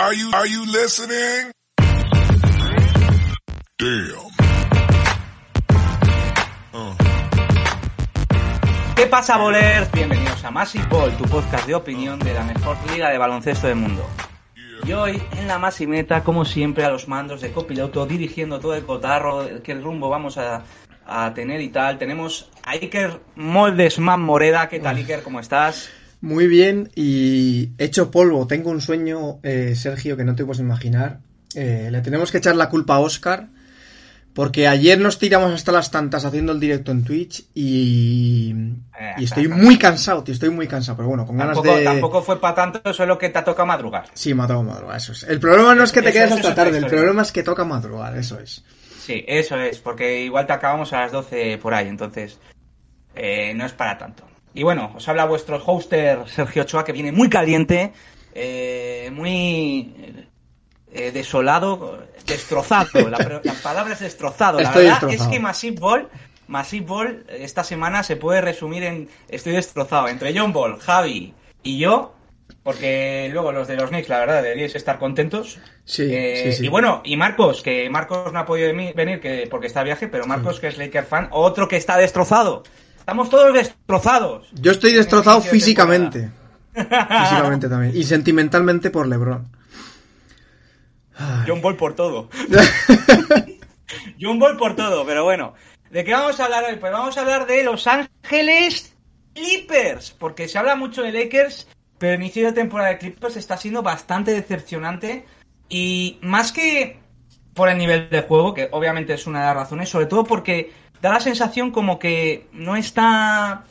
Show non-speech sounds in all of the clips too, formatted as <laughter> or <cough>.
Are you are you listening? Damn. ¿Qué pasa, bolers? Bienvenidos a Massive Ball, tu podcast de opinión de la mejor liga de baloncesto del mundo. Y hoy, en la Massimeta, como siempre, a los mandos de copiloto, dirigiendo todo el cotarro, qué rumbo vamos a, a tener y tal. Tenemos a Iker Moldesman Moreda. ¿Qué tal, Iker? ¿Cómo estás? Muy bien y hecho polvo. Tengo un sueño, eh, Sergio, que no te puedes imaginar. Eh, le tenemos que echar la culpa a Oscar. Porque ayer nos tiramos hasta las tantas haciendo el directo en Twitch y, Eh, y estoy muy cansado, tío, estoy muy cansado, pero bueno, con ganas Tampoco, de... tampoco fue para tanto, eso es lo que te toca madrugar. Sí, me ha tocado madrugar, eso es. El problema no es que te Eso- quedes hasta tarde, el problema es que toca madrugar, eso es. Sí, eso es, porque igual te acabamos a las 12 por ahí, entonces eh, no es para tanto. Y bueno, os habla vuestro hoster Sergio Ochoa, que viene muy caliente, eh, muy eh, desolado, destrozado. La, la palabra es destrozado. La Estoy verdad destrozado. es que Massive Ball, Massive Ball eh, esta semana se puede resumir en estoy destrozado. Entre John Ball, Javi y yo, porque luego los de los Knicks, la verdad, deberíais estar contentos. Sí, Eh, sí, sí. Y bueno, y Marcos, que Marcos no ha podido veni- venir que, porque está de viaje, pero Marcos, que es Laker fan, otro que está destrozado. Estamos todos destrozados. Yo estoy destrozado físicamente. <laughs> físicamente también. Y sentimentalmente por Lebron. John Ball por todo. <laughs> John Ball por todo, pero bueno. ¿De qué vamos a hablar hoy? Pues vamos a hablar de Los Ángeles Clippers, porque se habla mucho de Lakers, pero el inicio de temporada de Clippers está siendo bastante decepcionante y más que por el nivel de juego, que obviamente es una de las razones, sobre todo porque da la sensación como que no está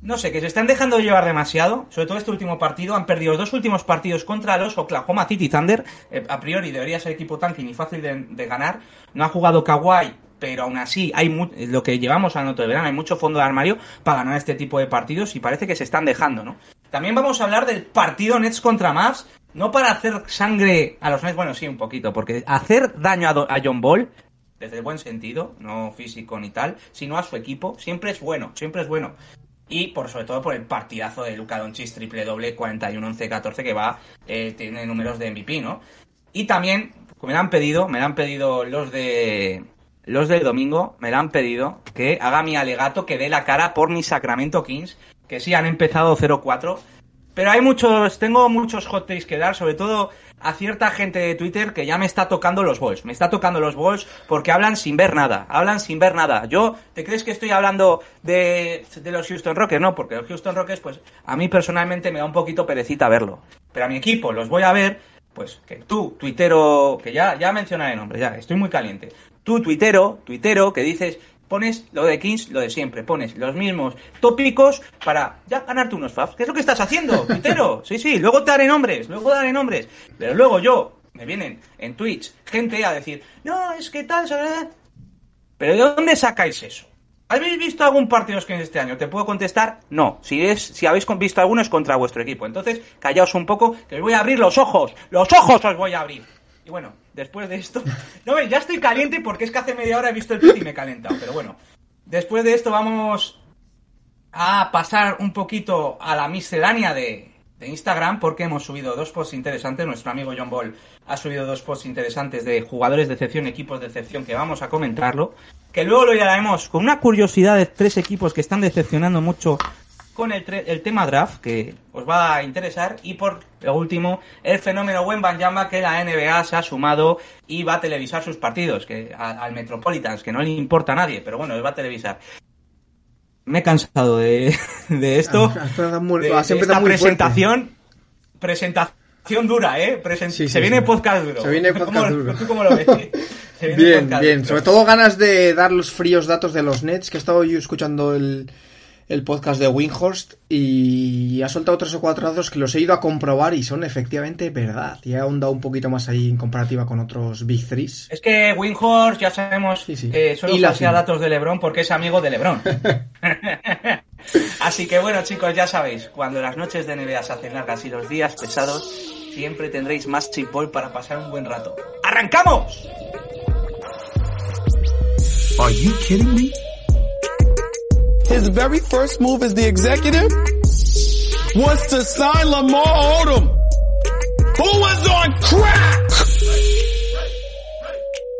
no sé, que se están dejando llevar demasiado, sobre todo este último partido. Han perdido los dos últimos partidos contra los Oklahoma City Thunder. Eh, a priori debería ser equipo tanking y fácil de, ganar. No ha jugado Kawhi, pero aún así hay mu- lo que llevamos al noto de verano, hay mucho fondo de armario para ganar este tipo de partidos y parece que se están dejando, ¿no? También vamos a hablar del partido Nets contra Mavs, no para hacer sangre a los Nets, bueno, sí, un poquito, porque hacer daño a, a John Ball desde el buen sentido, no físico ni tal, sino a su equipo, siempre es bueno, siempre es bueno. Y por sobre todo por el partidazo de Luka Doncic triple doble 41-11-14 que va, eh, tiene números de MVP, ¿no? Y también, me lo han pedido, me lo han pedido los de los del domingo, me lo han pedido que haga mi alegato, que dé la cara por mi Sacramento Kings, que sí han empezado 0-4, pero hay muchos, tengo muchos hot takes que dar, sobre todo a cierta gente de Twitter que ya me está tocando los balls. Me está tocando los balls porque hablan sin ver nada. Hablan sin ver nada. Yo, ¿te crees que estoy hablando de, de los Houston Rockets? No, porque los Houston Rockets, pues a mí personalmente me da un poquito perecita verlo. Pero a mi equipo los voy a ver, pues que tú, tuitero, que ya, ya mencionaré nombre, ya, estoy muy caliente. Tú, tuitero, tuitero, que dices, pones lo de Kings, lo de siempre, pones los mismos tópicos para ya ganarte unos faps. ¿Qué es lo que estás haciendo, <laughs> tuitero? Sí, sí, luego te daré nombres, luego daré nombres. Pero luego yo, me vienen en Twitch gente a decir, no, es que tal, ¿sabes? ¿Pero de dónde sacáis eso? ¿Habéis visto algún partido de los Kings este año? ¿Te puedo contestar? No. Si es, si habéis visto alguno es contra vuestro equipo. Entonces, callaos un poco, que os voy a abrir los ojos. ¡Los ojos os voy a abrir! Y bueno, después de esto... <laughs> No, ya estoy caliente porque es que hace media hora he visto el tweet y me he calentado. Pero bueno, después de esto vamos a pasar un poquito a la miscelánea de, de Instagram porque hemos subido dos posts interesantes. Nuestro amigo John Ball ha subido dos posts interesantes de jugadores de excepción, equipos de excepción, que vamos a comentarlo. Que luego lo haremos con una curiosidad de tres equipos que están decepcionando mucho con el, el tema draft, que os va a interesar. Y por último, el fenómeno Wembanyama, que la NBA se ha sumado y va a televisar sus partidos, que al Metropolitans, que no le importa a nadie, pero bueno, va a televisar. Me he cansado de, <laughs> de esto. Ah, muy- de, ah, de esta muy presentación. Presentación dura, ¿eh? Presen- Sí, sí, se viene podcast duro. Se viene ¿Cómo- podcast duro. ¿Tú cómo lo ves? <laughs> Se viene Bien, podcast bien. duro. Sobre todo ganas de dar los fríos datos de los Nets, que he estado yo escuchando el, el podcast de Winhorst y ha soltado tres o cuatro datos que los he ido a comprobar y son efectivamente verdad. Y ha ahondado un poquito más ahí en comparativa con otros Big Threes. Es que Winhorst ya sabemos Sí, sí. que solo datos de LeBron porque es amigo de LeBron. <laughs> <laughs> Así que bueno, chicos, ya sabéis, cuando las noches de NBA se hacen largas y los días pesados, siempre tendréis más chipol para pasar un buen rato. ¡Arrancamos! Are you kidding me? His very first move as the executive was to sign Lamar Odom, who was on crack.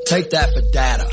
Take that for data.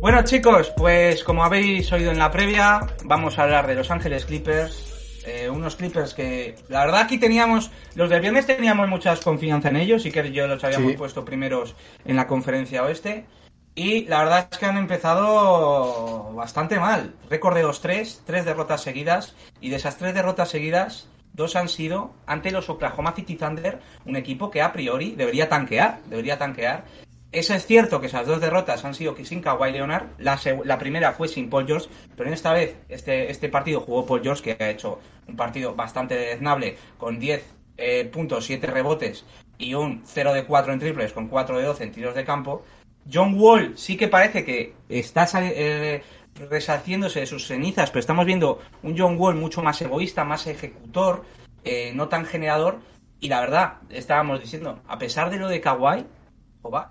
Bueno chicos, pues como habéis oído en la previa, vamos a hablar de Los Ángeles Clippers. Eh, unos Clippers que, la verdad aquí teníamos, los del viernes teníamos mucha confianza en ellos y que yo los habíamos Sí. puesto primeros en la conferencia oeste. Y la verdad es que han empezado bastante mal. Récord de los tres, tres derrotas seguidas. Y de esas tres derrotas seguidas, dos han sido ante los Oklahoma City Thunder, un equipo que a priori debería tanquear, debería tanquear. Eso es cierto que esas dos derrotas han sido sin Kawhi Leonard. La, la primera fue sin Paul George, pero en esta vez este, este partido jugó Paul George, que ha hecho un partido bastante deznable, con 10 eh, puntos, 7 rebotes y un 0 de 4 en triples, con 4 de 12 en tiros de campo. John Wall sí que parece que está eh, resarciéndose de sus cenizas, pero estamos viendo un John Wall mucho más egoísta, más ejecutor, eh, no tan generador. Y la verdad, estábamos diciendo, a pesar de lo de Kawhi,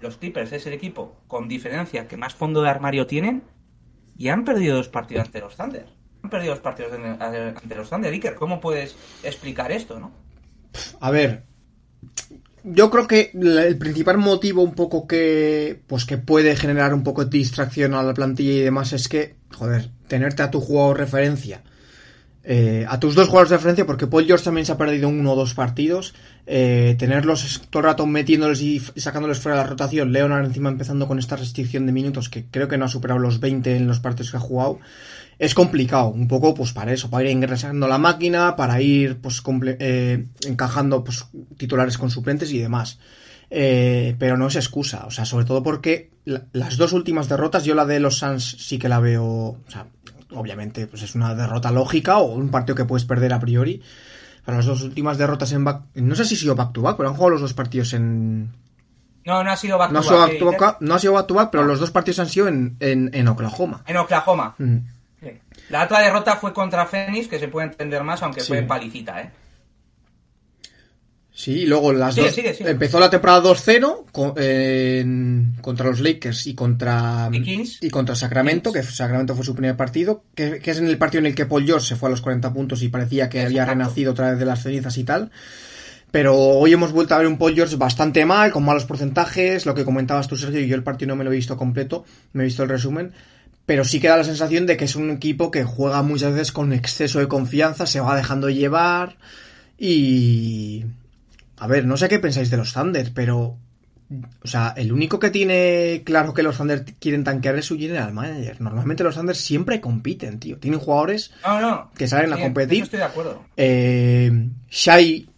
los Clippers es el equipo con diferencia que más fondo de armario tienen y han perdido dos partidos ante los Thunder. Han perdido dos partidos ante los Thunder. Iker, ¿cómo puedes explicar esto, no? A ver, yo creo que el principal motivo un poco que pues que puede generar un poco de distracción a la plantilla y demás es que, joder, tenerte a tu jugador referencia, eh, a tus dos jugadores de referencia, porque Paul George también se ha perdido uno o dos partidos, eh, tenerlos todo el rato metiéndoles y sacándoles fuera de la rotación, Leonard encima empezando con esta restricción de minutos que creo que no ha superado los 20 en los partidos que ha jugado, es complicado, un poco pues para eso, para ir ingresando la máquina, para ir pues comple- eh, encajando pues titulares con suplentes y demás. Eh, pero no es excusa, o sea, sobre todo porque la- las dos últimas derrotas, yo la de los Suns sí que la veo, o sea, obviamente pues es una derrota lógica o un partido que puedes perder a priori. Pero las dos últimas derrotas en back, no sé si ha sido back to back, pero han jugado los dos partidos en, No, no ha sido back no ha to sido back, to no ha sido back to back, pero los dos partidos han sido en, en, en Oklahoma. En Oklahoma. Mm. La otra derrota fue contra Phoenix, que se puede entender más, aunque Sí. fue palicita, ¿eh? Sí, y luego las Sigue, dos. sigue, sigue. Empezó la temporada 2-0 co- en- contra los Lakers y contra Y Kings. y contra Sacramento, Kings. que Sacramento fue su primer partido, que, que es en el partido en el que Paul George se fue a los 40 puntos y parecía que había renacido otra vez de las cenizas y tal. Pero hoy hemos vuelto a ver un Paul George bastante mal, con malos porcentajes, lo que comentabas tú, Sergio, y yo el partido no me lo he visto completo, me he visto el resumen, pero sí que da la sensación de que es un equipo que juega muchas veces con exceso de confianza, se va dejando llevar y... A ver, no sé qué pensáis de los Thunder, pero... O sea, el único que tiene claro que los Thunder quieren tanquear es su general manager. Normalmente los Thunder siempre compiten, tío. Tienen jugadores No, no. Que salen a Sí, competir. estoy de acuerdo. eh, Shai,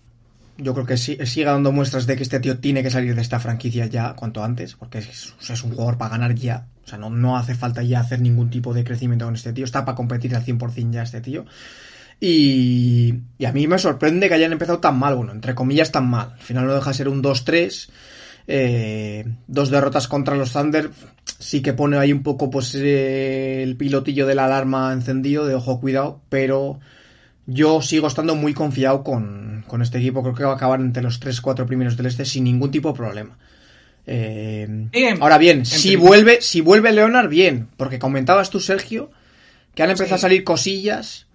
yo creo que sí- sigue dando muestras de que este tío tiene que salir de esta franquicia ya cuanto antes, porque es un jugador para ganar ya. Sea, no, no hace falta ya hacer ningún tipo de crecimiento con este tío. Está para competir al 100% ya este tío. Y, y a mí me sorprende que hayan empezado tan mal, bueno, entre comillas tan mal. Al final no deja de ser un 2-3. eh, dos derrotas contra los Thunder. Sí que pone ahí un poco pues eh, el pilotillo de la alarma encendido, de ojo cuidado, pero yo sigo estando muy confiado con, con este equipo. Creo que va a acabar entre los 3-4 primeros del este sin ningún tipo de problema. Eh, Sí, en- ahora bien, en si principio- vuelve, si vuelve Leonard, bien, porque comentabas tú, Sergio, que han empezado Sí. a salir cosillas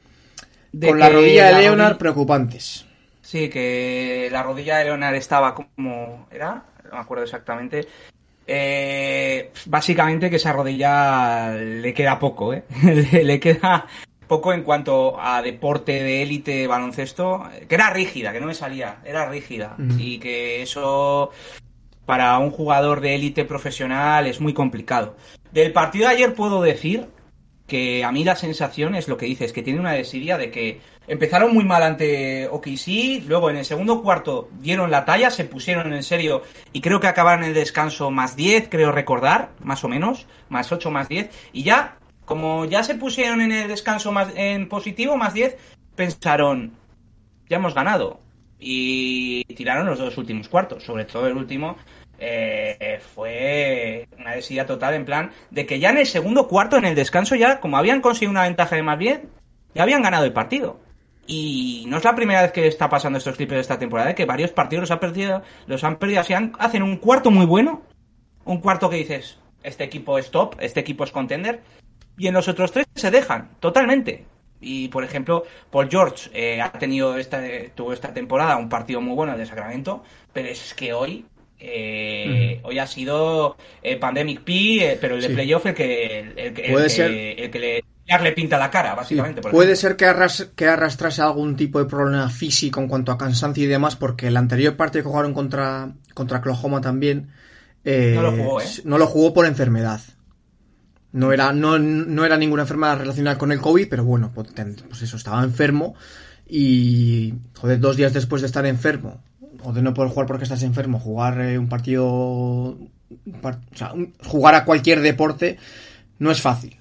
De con la rodilla de la Leonard rodilla- preocupantes. Sí, que la rodilla de Leonard estaba como... ¿Era? No me acuerdo exactamente. Eh, básicamente que esa rodilla le queda poco, ¿eh? le, <laughs> le queda poco en cuanto a deporte de élite baloncesto, que era rígida, que no me salía, era rígida. Mm. Y que eso para un jugador de élite profesional es muy complicado. Del partido de ayer puedo decir que a mí la sensación es lo que dices, que tiene una desidia de que empezaron muy mal ante OKC, luego en el segundo cuarto dieron la talla, se pusieron en serio y creo que acabaron el descanso más 10, creo recordar, más o menos, más 8, más 10, y ya como ya se pusieron en el descanso más en positivo, más 10, pensaron, ya hemos ganado. Y tiraron los dos últimos cuartos, sobre todo el último. Eh, fue una desidia total en plan de que ya en el segundo cuarto, en el descanso, ya como habían conseguido una ventaja de más 10, ya habían ganado el partido. Y no es la primera vez que está pasando estos Clippers de esta temporada, que varios partidos los han perdido, los han perdido así, hacen un cuarto muy bueno, un cuarto que dices, este equipo es top, este equipo es contender, y en los otros tres se dejan, totalmente. Y por ejemplo, Paul George eh, ha tenido esta, tuvo esta temporada un partido muy bueno de Sacramento, pero es que hoy eh, hoy ha sido eh, Pandemic P, eh, pero el de Sí. playoff el que el, el el Puede que- ser. el que le, le pinta la cara, básicamente. puede ser que, arras- que arrastrase algún tipo de problema físico en cuanto a cansancio y demás, porque el anterior partido que jugaron contra, contra Oklahoma también eh, No lo jugó, ¿eh? no lo jugó por enfermedad. No era, no, no era ninguna enfermedad relacionada con el COVID, pero bueno, pues, pues eso, estaba enfermo y, joder, dos días después de estar enfermo, o de no poder jugar porque estás enfermo, jugar eh, un partido, un par- o sea, un- jugar a cualquier deporte no es fácil.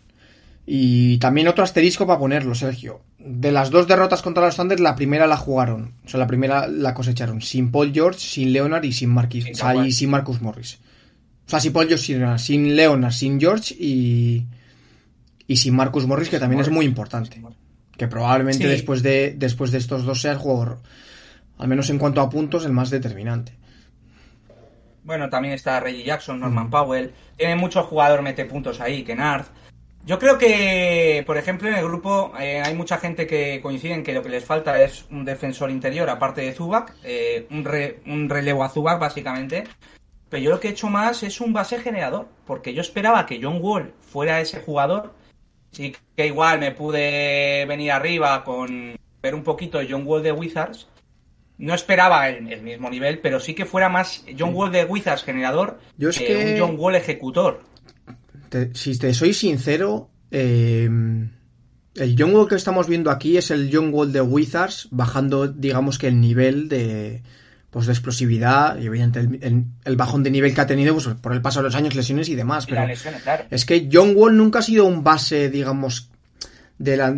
Y también otro asterisco para ponerlo, Sergio. De las dos derrotas contra los Thunder, la primera la jugaron. O sea, la primera la cosecharon sin Paul George, sin Leonard y sin Marquis, o sea, y sin Marcus Morris. O sea, sin Paul George, sin, Leonard, sin Leonard, sin George y, y sin Marcus Morris, que también es muy importante. Que probablemente Sí. después, de, después de estos dos sea el jugador, al menos en cuanto a puntos, el más determinante. Bueno, también está Reggie Jackson, Norman Powell. Tiene mucho jugador mete puntos ahí, Kennard. Yo creo que, por ejemplo, en el grupo eh, hay mucha gente que coincide en que lo que les falta es un defensor interior, aparte de Zubac, eh, un, re- un relevo a Zubac, básicamente. Pero yo lo que he hecho más es un base generador, porque yo esperaba que John Wall fuera ese jugador. Sí que igual me pude venir arriba con ver un poquito John Wall de Wizards. No esperaba el, el mismo nivel, pero sí que fuera más John Wall de Wizards generador Yo es que que- un John Wall ejecutor. Te- si te soy sincero, eh, el John Wall que estamos viendo aquí es el John Wall de Wizards, bajando, digamos que el nivel de, pues, de explosividad y evidentemente el, el- el bajón de nivel que ha tenido pues, por el paso de los años, lesiones y demás. Pero las lesiones, claro. es que John Wall nunca ha sido un base, digamos, de la,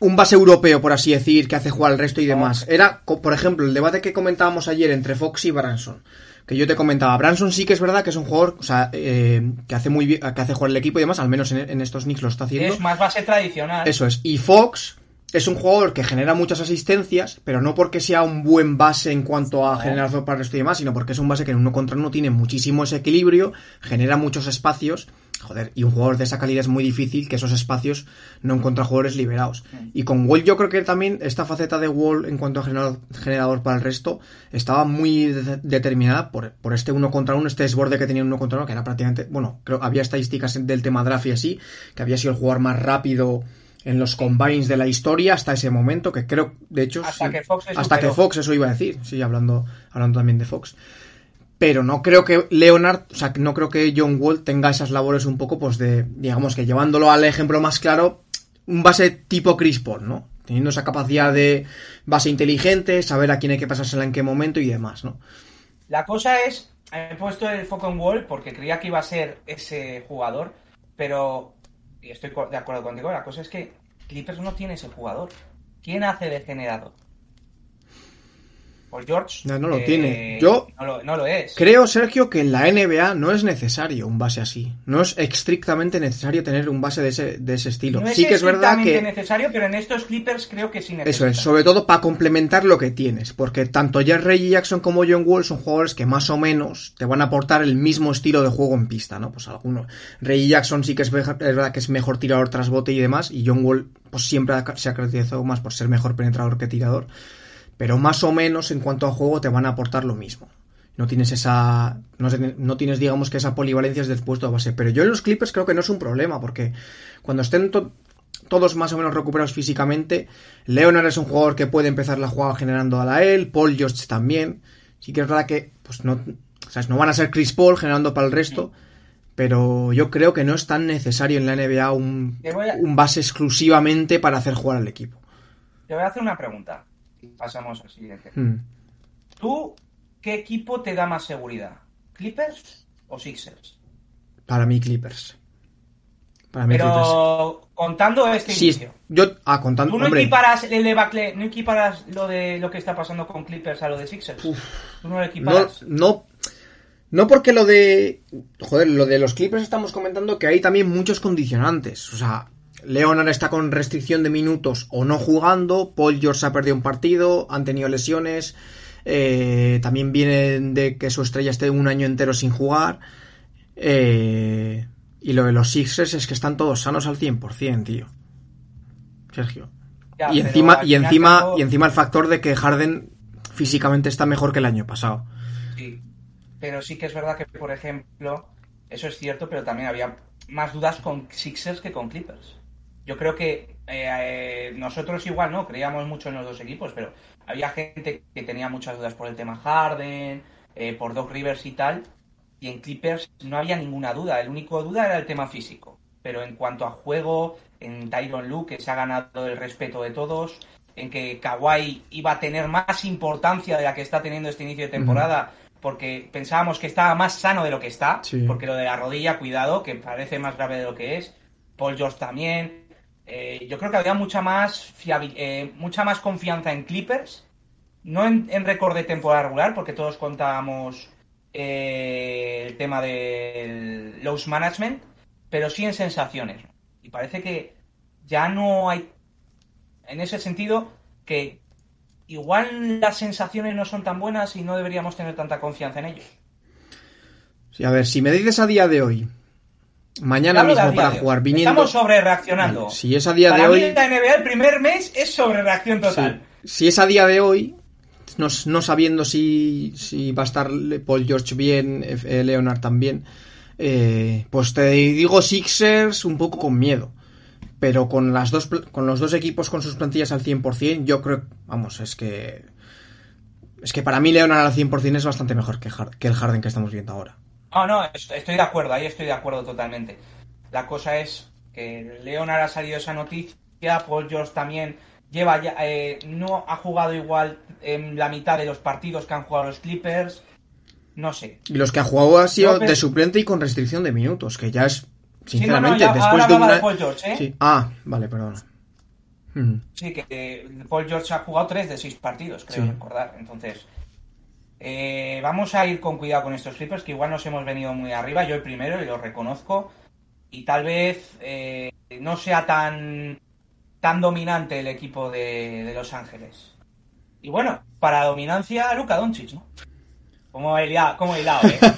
un base europeo, por así decir, que hace jugar al resto y demás. Era, por ejemplo, el debate que comentábamos ayer entre Fox y Branson. Que yo te comentaba, Branson sí que es verdad que es un jugador, o sea, eh, que hace muy bien, que hace jugar el equipo y demás, al menos en, en estos Knicks lo está haciendo. Es más base tradicional. Eso es. Y Fox es un jugador que genera muchas asistencias, pero no porque sea un buen base en cuanto a No. generación para el resto y demás, sino porque es un base que en uno contra uno tiene muchísimo ese equilibrio, genera muchos espacios. Joder, y un jugador de esa calidad es muy difícil que esos espacios no encuentra jugadores liberados. Y con Wall yo creo que también esta faceta de Wall en cuanto a generador, generador para el resto estaba muy de- determinada por, por este uno contra uno, este desborde que tenía uno contra uno, que era prácticamente, bueno, creo había estadísticas del tema draft y así, que había sido el jugador más rápido en los combines de la historia hasta ese momento, que creo, de hecho, Hasta sí, que Fox hasta que. Fox, eso iba a decir, sí, hablando, hablando también de Fox. Pero no creo que Leonard, o sea, no creo que John Wall tenga esas labores un poco, pues de, digamos que llevándolo al ejemplo más claro, un base tipo Chris Paul, ¿no? Teniendo esa capacidad de base inteligente, saber a quién hay que pasársela en qué momento y demás, ¿no? La cosa es, he puesto el foco en Wall porque creía que iba a ser ese jugador, pero, y estoy de acuerdo contigo, la cosa es que Clippers no tiene ese jugador. ¿Quién hace de generador? Paul George. No, no lo eh, tiene. Yo- No lo, no lo es. Creo, Sergio, que en la NBA no es necesario un base así. No es estrictamente necesario tener un base de ese, de ese estilo. No es sí que es verdad que... necesario, pero en estos Clippers creo que sí Eso necesita. es, sobre todo para complementar lo que tienes, porque tanto Reggie Jackson como John Wall son jugadores que más o menos te van a aportar el mismo estilo de juego en pista, ¿no? Pues alguno. Reggie Jackson sí que es, es verdad que es mejor tirador tras bote y demás, y John Wall pues siempre se ha caracterizado más por ser mejor penetrador que tirador, pero más o menos en cuanto a juego te van a aportar lo mismo. No tienes esa. No, sé, no tienes, digamos, que esa polivalencia es del puesto de base. Pero yo en los Clippers creo que no es un problema, porque cuando estén to- todos más o menos recuperados físicamente, Leonard es un jugador que puede empezar la jugada generando a la él, Paul George también. Sí que es verdad que, pues no. ¿sabes? No van a ser Chris Paul generando para el resto. Pero yo creo que no es tan necesario en la NBA un, a- un base exclusivamente para hacer jugar al equipo. Te voy a hacer una pregunta. Pasamos al siguiente. Hmm. ¿Tú qué equipo te da más seguridad? ¿Clippers o Sixers? Para mí, Clippers. Para mí Clippers. Pero contando este Sí, inicio. yo, ah, contando, ¿Tú no hombre, equiparas el debacle, no equiparas lo de lo que está pasando con Clippers a lo de Sixers? ¿Tú no lo no, equiparas? no, no porque lo de, joder, lo de los Clippers estamos comentando que hay también muchos condicionantes, o sea, Leonard está con restricción de minutos o no jugando, Paul George ha perdido un partido, han tenido lesiones, eh, también vienen de que su estrella esté un año entero sin jugar, eh, y lo de los Sixers es que están todos sanos al 100%, tío. Sergio. Ya, y encima, y encima, cabo- y encima el factor de que Harden físicamente está mejor que el año pasado. Sí. Pero sí que es verdad que, por ejemplo, eso es cierto, pero también había más dudas con Sixers que con Clippers. Yo creo que eh, nosotros igual, ¿no? Creíamos mucho en los dos equipos, pero había gente que tenía muchas dudas por el tema Harden, eh, por Doc Rivers y tal. Y en Clippers no había ninguna duda. El único duda era el tema físico. Pero en cuanto a juego, en Tyron Luke, que se ha ganado el respeto de todos, en que Kawhi iba a tener más importancia de la que está teniendo este inicio de temporada, porque pensábamos que estaba más sano de lo que está, Sí. porque lo de la rodilla, cuidado, que parece más grave de lo que es. Paul George también. Eh, yo creo que había mucha más eh, mucha más confianza en Clippers, no en, en récord de temporada regular, porque todos contábamos eh, el tema del loss management, pero sí en sensaciones. Y parece que ya no hay, en ese sentido, que igual las sensaciones no son tan buenas y no deberíamos tener tanta confianza en ellos. Sí, a ver, si me dices a día de hoy, mañana mismo para jugar viniendo. Estamos sobre reaccionando. Si es a día Para de mí hoy. la NBA el primer mes es sobre reacción total. Sí. Si es a día de hoy, no, no sabiendo si, si va a estar Paul George bien, eh, Leonard también, eh, pues te digo Sixers un poco con miedo. Pero con, las dos, con los dos equipos con sus plantillas al 100%, yo creo, vamos, es que... Es que para mí Leonard al 100% es bastante mejor que, que el Harden que estamos viendo ahora. No, no, est- estoy de acuerdo, ahí estoy de acuerdo totalmente. La cosa es que Leonard ha salido esa noticia, Paul George también lleva ya, eh, no ha jugado igual en la mitad de los partidos que han jugado los Clippers. No sé. Y los que ha jugado ha sido de suplente y con restricción de minutos, que ya es, Sí, no, no, sinceramente, ya- después de una... de Paul George, ¿eh? Sí. Ah, vale, perdón. Mm. Sí, que eh, Paul George ha jugado 3 de 6 partidos, creo Sí. recordar. Entonces, eh, vamos a ir con cuidado con estos Clippers, que igual nos hemos venido muy arriba. Yo el primero, y lo reconozco. Y tal vez eh, no sea tan, tan dominante el equipo de, de Los Ángeles. Y bueno, para dominancia, Luka Doncic, ¿no? Como he hilado, como he hilado, ¿eh? <laughs>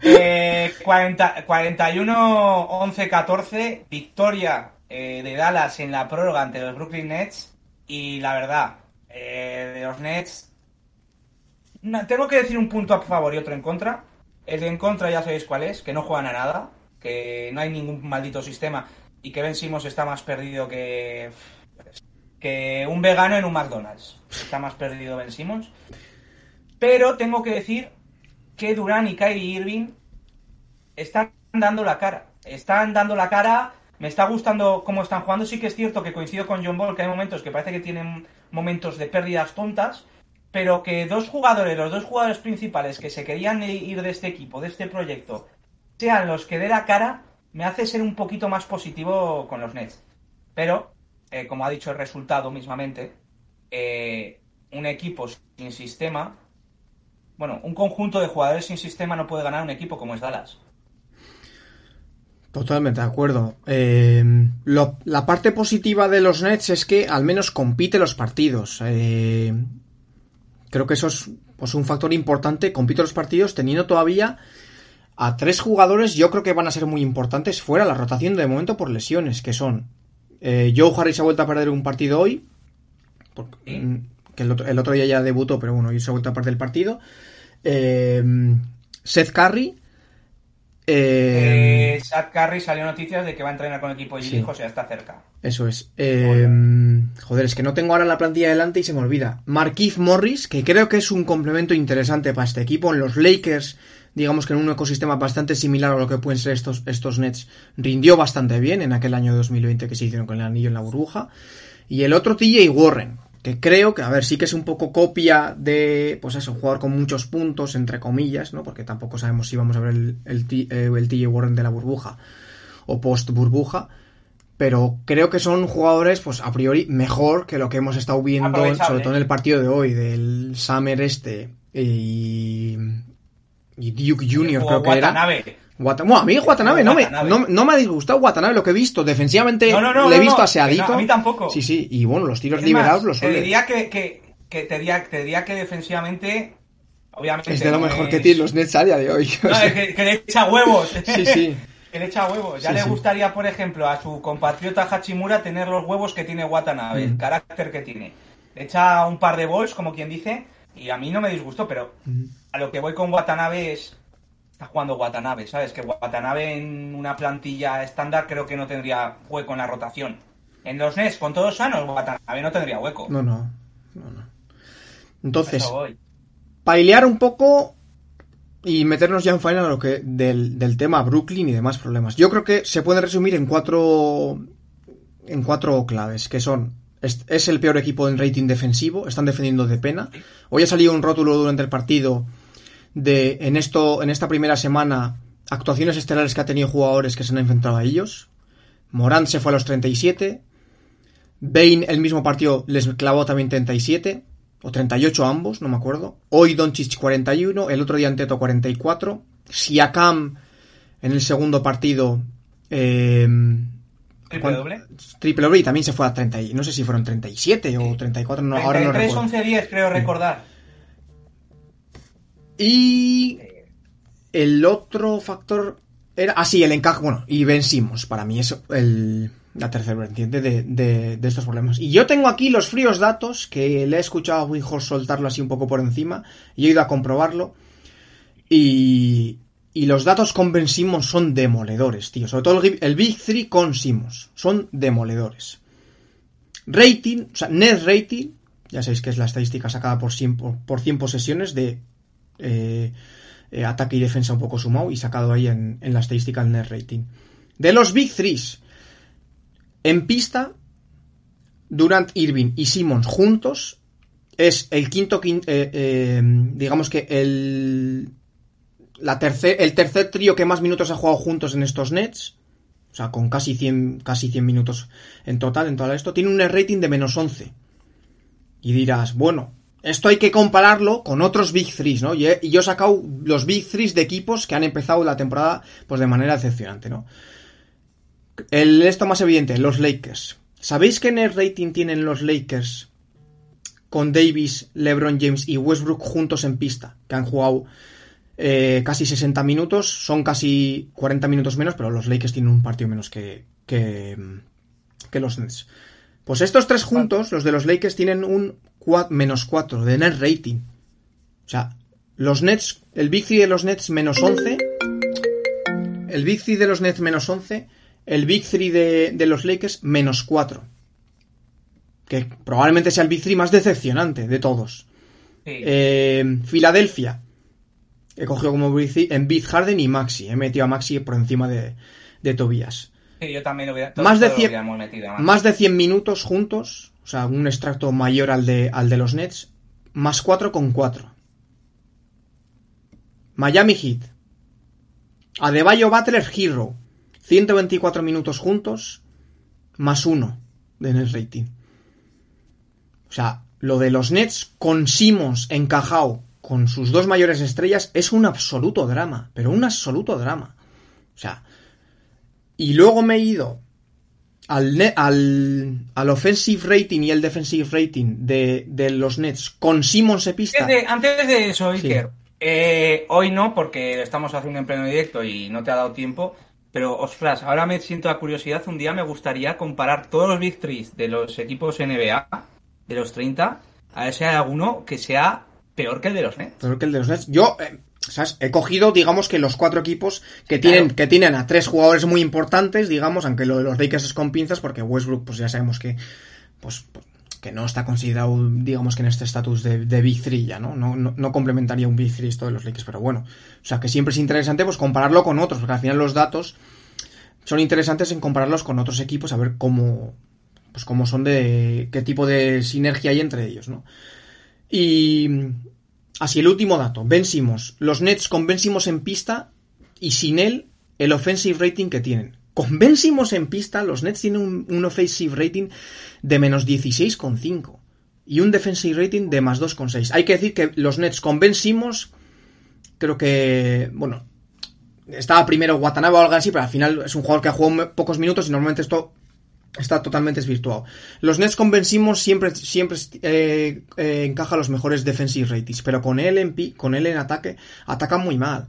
Eh, 40 41 11 14 victoria eh, de Dallas en la prórroga ante los Brooklyn Nets y la verdad de los Nets tengo que decir un punto a favor y otro en contra el de en contra ya sabéis cuál es que no juegan a nada que no hay ningún maldito sistema y que Ben Simmons está más perdido que que un vegano en un McDonald's está más perdido Ben Simmons pero tengo que decir que Durán y Kyrie Irving están dando la cara. Están dando la cara. Me está gustando cómo están jugando. Sí que es cierto que coincido con John Ball, que hay momentos que parece que tienen momentos de pérdidas tontas, pero que dos jugadores, los dos jugadores principales que se querían ir de este equipo, de este proyecto, sean los que dé la cara, me hace ser un poquito más positivo con los Nets. Pero, eh, como ha dicho el resultado mismamente, eh, un equipo sin sistema bueno, un conjunto de jugadores sin sistema no puede ganar un equipo como es Dallas. Totalmente de acuerdo. Eh, la parte positiva de los Nets es que al menos compite los partidos. Eh, creo que eso es pues, un factor importante. Compite los partidos teniendo todavía a tres jugadores. Yo creo que van a ser muy importantes fuera la rotación de momento por lesiones, que son eh, Joe Harris ha vuelto a perder un partido hoy. porque- mm, que el otro, el otro día ya debutó, pero bueno, hoy se ha vuelto a perder el partido. Eh, Seth Curry. Eh, Eh, Sad Curry salió noticias de que va a entrenar con el equipo y Sí. dijo, o sea, está cerca. Eso es. Eh, joder, es que no tengo ahora la plantilla delante y se me olvida. Marquise Morris, que creo que es un complemento interesante para este equipo. En los Lakers, digamos que en un ecosistema bastante similar a lo que pueden ser estos, estos Nets, rindió bastante bien en aquel año 2020 que se hicieron con el anillo en la burbuja. Y el otro TJ Warren, que creo que, a ver, sí que es un poco copia de, pues eso, un jugador con muchos puntos, entre comillas, ¿no? Porque tampoco sabemos si vamos a ver el, el, eh, el TJ Warren de la burbuja o post burbuja. Pero creo que son jugadores, pues a priori, mejor que lo que hemos estado viendo, sobre todo en el partido de hoy, del Summer este y, y Duke Jr. creo que era. Wata- Bueno, a mí Watanabe no me, no, no me ha disgustado Watanabe lo que he visto. Defensivamente No, no, no, le he no, visto no, aseadito. a mí tampoco. Sí, sí. Y bueno, los tiros Es liberados más, los te suele. diría que, que, que te, diría, te diría que defensivamente, obviamente. Es de lo mejor que tienen los Nets a día de hoy. Es que, que le echa huevos. <laughs> Sí, sí. <laughs> que le echa huevos. Ya Sí, le sí. gustaría, por ejemplo, a su compatriota Hachimura tener los huevos que tiene Watanabe, Mm. el carácter que tiene. Le echa un par de bols, como quien dice, y a mí no me disgustó, pero Mm. a lo que voy con Watanabe es. Está jugando Watanabe, ¿sabes? Que Watanabe en una plantilla estándar creo que no tendría hueco en la rotación. En los Nets, con todos sanos, Watanabe no tendría hueco. No, no. no, no. Entonces, pailear un poco y meternos ya en final a lo que del, del tema Brooklyn y demás problemas. Yo creo que se puede resumir en cuatro en cuatro claves, que son es, es el peor equipo en rating defensivo, están defendiendo de pena. Hoy ha salido un rótulo durante el partido de en esto en esta primera semana actuaciones estelares que ha tenido jugadores que se han enfrentado a ellos. Morant se fue a los 37, Bane el mismo partido les clavó también 37 o 38 ambos, no me acuerdo. Hoy Doncic 41, el otro día Anteto 44, Siakam en el segundo partido eh, Triple ¿cuán- doble. triple doble y también se fue a 30, y no sé si fueron 37 o 34, no, ahora no 33, recuerdo. 11, 10, creo recordar. Y el otro factor era. Ah, sí, el encaje. Bueno, y Ben Simmons, para mí es el, la tercera vertiente de, de, estos problemas. Y yo tengo aquí los fríos datos que le he escuchado a Winhorst soltarlo así un poco por encima y he ido a comprobarlo. Y, y los datos con Ben son demoledores, tío. Sobre todo el, el Big 3 con Simmons. Son demoledores. Rating, o sea, net rating, ya sabéis que es la estadística sacada por 100, por, por 100 posesiones de eh, eh, ataque y defensa un poco sumado y sacado ahí en, la estadística el net rating. De los Big Threes, en pista, Durant, Irving y Simmons juntos es el quinto, quin- eh, digamos que el, la tercer, el tercer trío que más minutos ha jugado juntos en estos Nets. O sea, con casi 100, casi 100 minutos en total en todo esto. Tiene un net rating de menos 11. Y dirás, bueno, esto hay que compararlo con otros Big Threes, ¿no? Y, he- y yo he sacado los Big Threes de equipos que han empezado la temporada pues de manera decepcionante, ¿no? El esto más evidente, los Lakers. ¿Sabéis qué net rating tienen los Lakers con Davis, LeBron James y Westbrook juntos en pista? Que han jugado eh, casi 60 minutos, son casi 40 minutos menos, pero los Lakers tienen un partido menos que, que, que los Nets. Pues estos tres juntos, los de los Lakers, tienen un menos 4 de net rating. O sea, los Nets, el Big Three de los Nets menos 11, el Big Three de los Nets menos 11, el Big Three de, de los Lakers menos 4. Que probablemente sea el Big Three más decepcionante de todos. Sí. Eh, Filadelfia. He cogido como Big Three en Big Harden y Maxi. He metido a Maxi por encima de, de Tobias. Sí, yo también lo hubiera, Más de todos lo 100 hubiéramos metido, además. Más de 100 minutos juntos. O sea, un extracto mayor al de, al de los Nets. Más 4 con 4. Miami Heat. Adebayo Butler Hero. 124 minutos juntos. Más 1 de net rating. O sea, lo de los Nets con Simmons encajado con sus dos mayores estrellas es un absoluto drama. Pero un absoluto drama. O sea. Y luego me he ido al, al, al offensive rating y el defensive rating de, de los Nets con Simmons en pista. Antes de, antes de eso, Sí. Iker, eh, hoy no, porque estamos haciendo en pleno directo y no te ha dado tiempo. Pero, ostras, ahora me siento la curiosidad. Un día me gustaría comparar todos los Big Threes de los equipos NBA, de los 30, a ver si hay alguno que sea peor que el de los Nets. Peor que el de los Nets. Yo, eh, ¿sabes? He cogido, digamos, que los cuatro equipos que tienen, Claro. que tienen a tres jugadores muy importantes, digamos, aunque lo de los Lakers es con pinzas, porque Westbrook, pues ya sabemos que, pues, pues, que no está considerado, digamos, que en este estatus de, de Big Three ya, ¿no? No, no, no complementaría un Big Three esto de los Lakers, pero bueno. O sea, que siempre es interesante, pues, compararlo con otros, porque al final los datos son interesantes en compararlos con otros equipos, a ver cómo, pues, cómo son de, qué tipo de sinergia hay entre ellos, ¿no? Y así el último dato, Ben Simmons. Los Nets con en pista y sin él el offensive rating que tienen. Con en pista, los Nets tienen un, offensive rating de menos 16,5 y un defensive rating de más 2,6. Hay que decir que los Nets con creo que, bueno, estaba primero Watanabe o algo así, pero al final es un jugador que ha jugado pocos minutos y normalmente esto está totalmente desvirtuado. Los Nets con Ben Simmons siempre, siempre eh, eh, encaja los mejores defensive ratings, pero con él en con él en ataque atacan muy mal.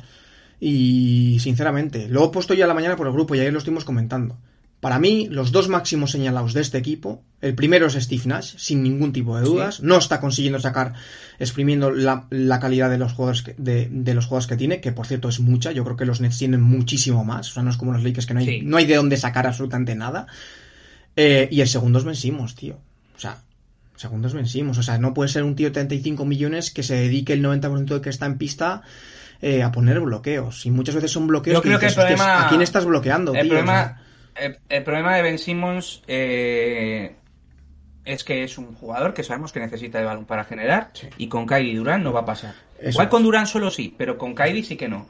Y sinceramente, lo he puesto ya a la mañana por el grupo y ayer lo estuvimos comentando. Para mí, los dos máximos señalados de este equipo, el primero es Steve Nash, sin ningún tipo de dudas. No está consiguiendo sacar, exprimiendo la, la calidad de los jugadores que, de, de los jugadores que tiene, que por cierto es mucha. Yo creo que los Nets tienen muchísimo más. O sea, no es como los Lakers que no hay, Sí. no hay de dónde sacar absolutamente nada. Eh, y el segundo es Ben Simmons, tío. O sea, el segundo es Ben Simmons. O sea, no puede ser un tío de 35 millones que se dedique el 90% de que está en pista eh, a poner bloqueos. Y muchas veces son bloqueos Yo creo que el dices, "Hostias, problema- ¿A quién estás bloqueando, El tío? Problema, el, el problema de Ben Simmons eh, es que es un jugador que sabemos que necesita de balón para generar Sí. y con Kyrie Durant no va a pasar. Eso Igual con Durant solo sí, pero con Kyrie sí que no.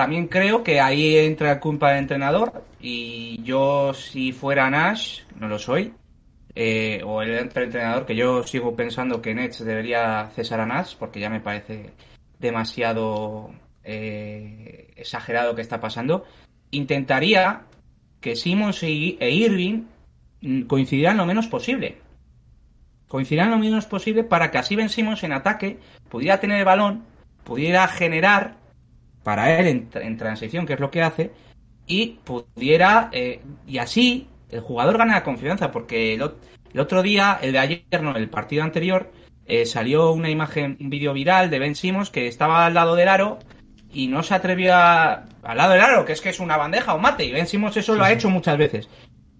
También creo que ahí entra culpa del entrenador y yo si fuera Nash, no lo soy, eh, o el entrenador que yo sigo pensando que Nets debería cesar a Nash porque ya me parece demasiado eh, exagerado que está pasando, intentaría que Simmons e Irving mm, coincidieran lo menos posible. Coincidieran lo menos posible para que así Ben Simmons en ataque pudiera tener el balón, pudiera generar para él en, en transición, que es lo que hace, y pudiera, eh, y así el jugador gana confianza, porque el, el otro día, el de ayer, no, el partido anterior, eh, salió una imagen, un vídeo viral de Ben Simmons que estaba al lado del aro y no se atrevió a, al lado del aro, que es que es una bandeja o mate, y Ben Simmons eso lo ha hecho muchas veces.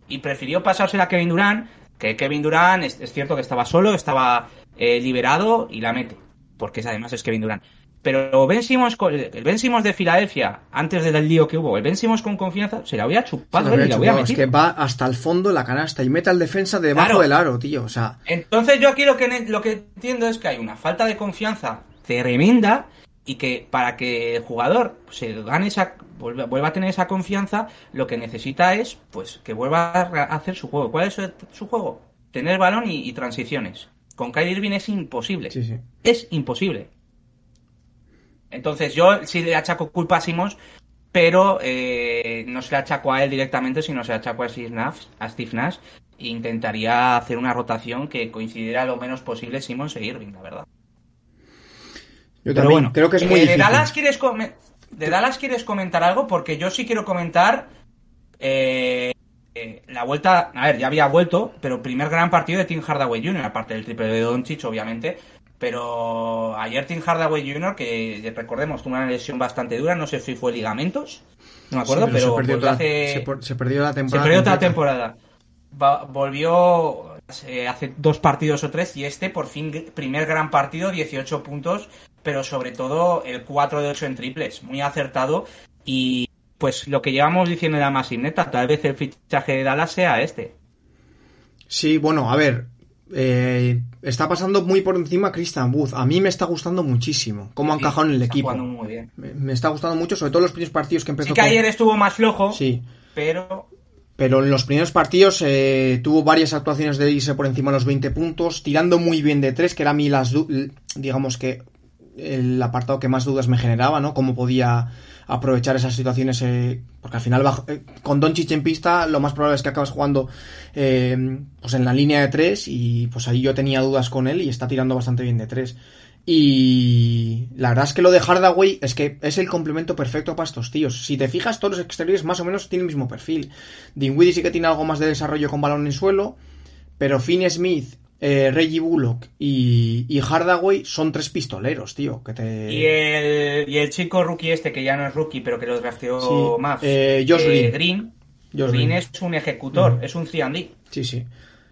Y prefirió pasársela a Kevin Durant, que Kevin Durant es, es cierto que estaba solo, estaba eh, liberado y la mete, porque es- además es Kevin Durant. Pero Ben Simmons, el Ben Simmons de Filadelfia, antes del lío que hubo, el Ben Simmons con confianza, se la había se chupado él había y la había es que va hasta el fondo la canasta y mete al defensa debajo Claro. del aro, tío. O sea, Entonces yo aquí lo que, lo que entiendo es que hay una falta de confianza tremenda y que para que el jugador se gane esa vuelva, a tener esa confianza, lo que necesita es pues que vuelva a hacer su juego. ¿Cuál es su, su juego? Tener balón y, y transiciones. Con Kyrie Irving es imposible. sí, sí. Es imposible. Entonces yo sí le achaco culpa a Simmons, pero eh, no se le achaco a él directamente, sino se le achaco a Steve Nash, a Steve Nash e intentaría hacer una rotación que coincidiera lo menos posible Simmons e Irving, la verdad. Yo Pero también bueno, creo que es eh, muy de difícil. Dallas quieres come- de Dallas quieres comentar algo porque yo sí quiero comentar eh, eh, la vuelta, a ver, ya había vuelto, pero primer gran partido de Tim Hardaway Jr., aparte del triple de Doncic, obviamente, pero ayer Tim Hardaway Jr., que recordemos, tuvo una lesión bastante dura, no sé si fue ligamentos, no me acuerdo, Sí, pero, se perdió, toda, hace- se por- se perdió la se temporada. perdió temporada. Va- volvió eh, hace dos partidos o tres y este por fin primer gran partido, 18 puntos, pero sobre todo el 4 de 8 en triples, muy acertado y pues lo que llevamos diciendo de la más neta, tal vez el fichaje de Dallas sea este. Sí, bueno, a ver. Eh, está pasando muy por encima Christian Wood. A mí me está gustando muchísimo cómo ha Sí, encajado en el equipo. jugando muy bien. Me, me está gustando mucho, sobre todo los primeros partidos que empezó Sí que con- ayer estuvo más flojo, Sí, pero pero en los primeros partidos eh, tuvo varias actuaciones de irse por encima de los 20 puntos, tirando muy bien de tres, que era a mí las du- digamos que el apartado que más dudas me generaba, ¿no? Cómo podía aprovechar esas situaciones, eh, porque al final bajo- eh, con en pista lo más probable es que acabas jugando eh, pues en la línea de tres y pues ahí yo tenía dudas con él y está tirando bastante bien de tres. Y la verdad es que lo de Hardaway es que es el complemento perfecto para estos tíos. Si te fijas, todos los exteriores más o menos tienen el mismo perfil. Dinwiddie sí que tiene algo más de desarrollo con balón en suelo, pero Finn Smith, eh, Reggie Bullock y, y Hardaway son tres pistoleros, tío. Que te... y el, y el chico rookie este que ya no es rookie, pero que lo drafteó Sí, más, eh, Josh Green. Green, Josh Green Green. es un ejecutor, es un C&D. Sí, sí.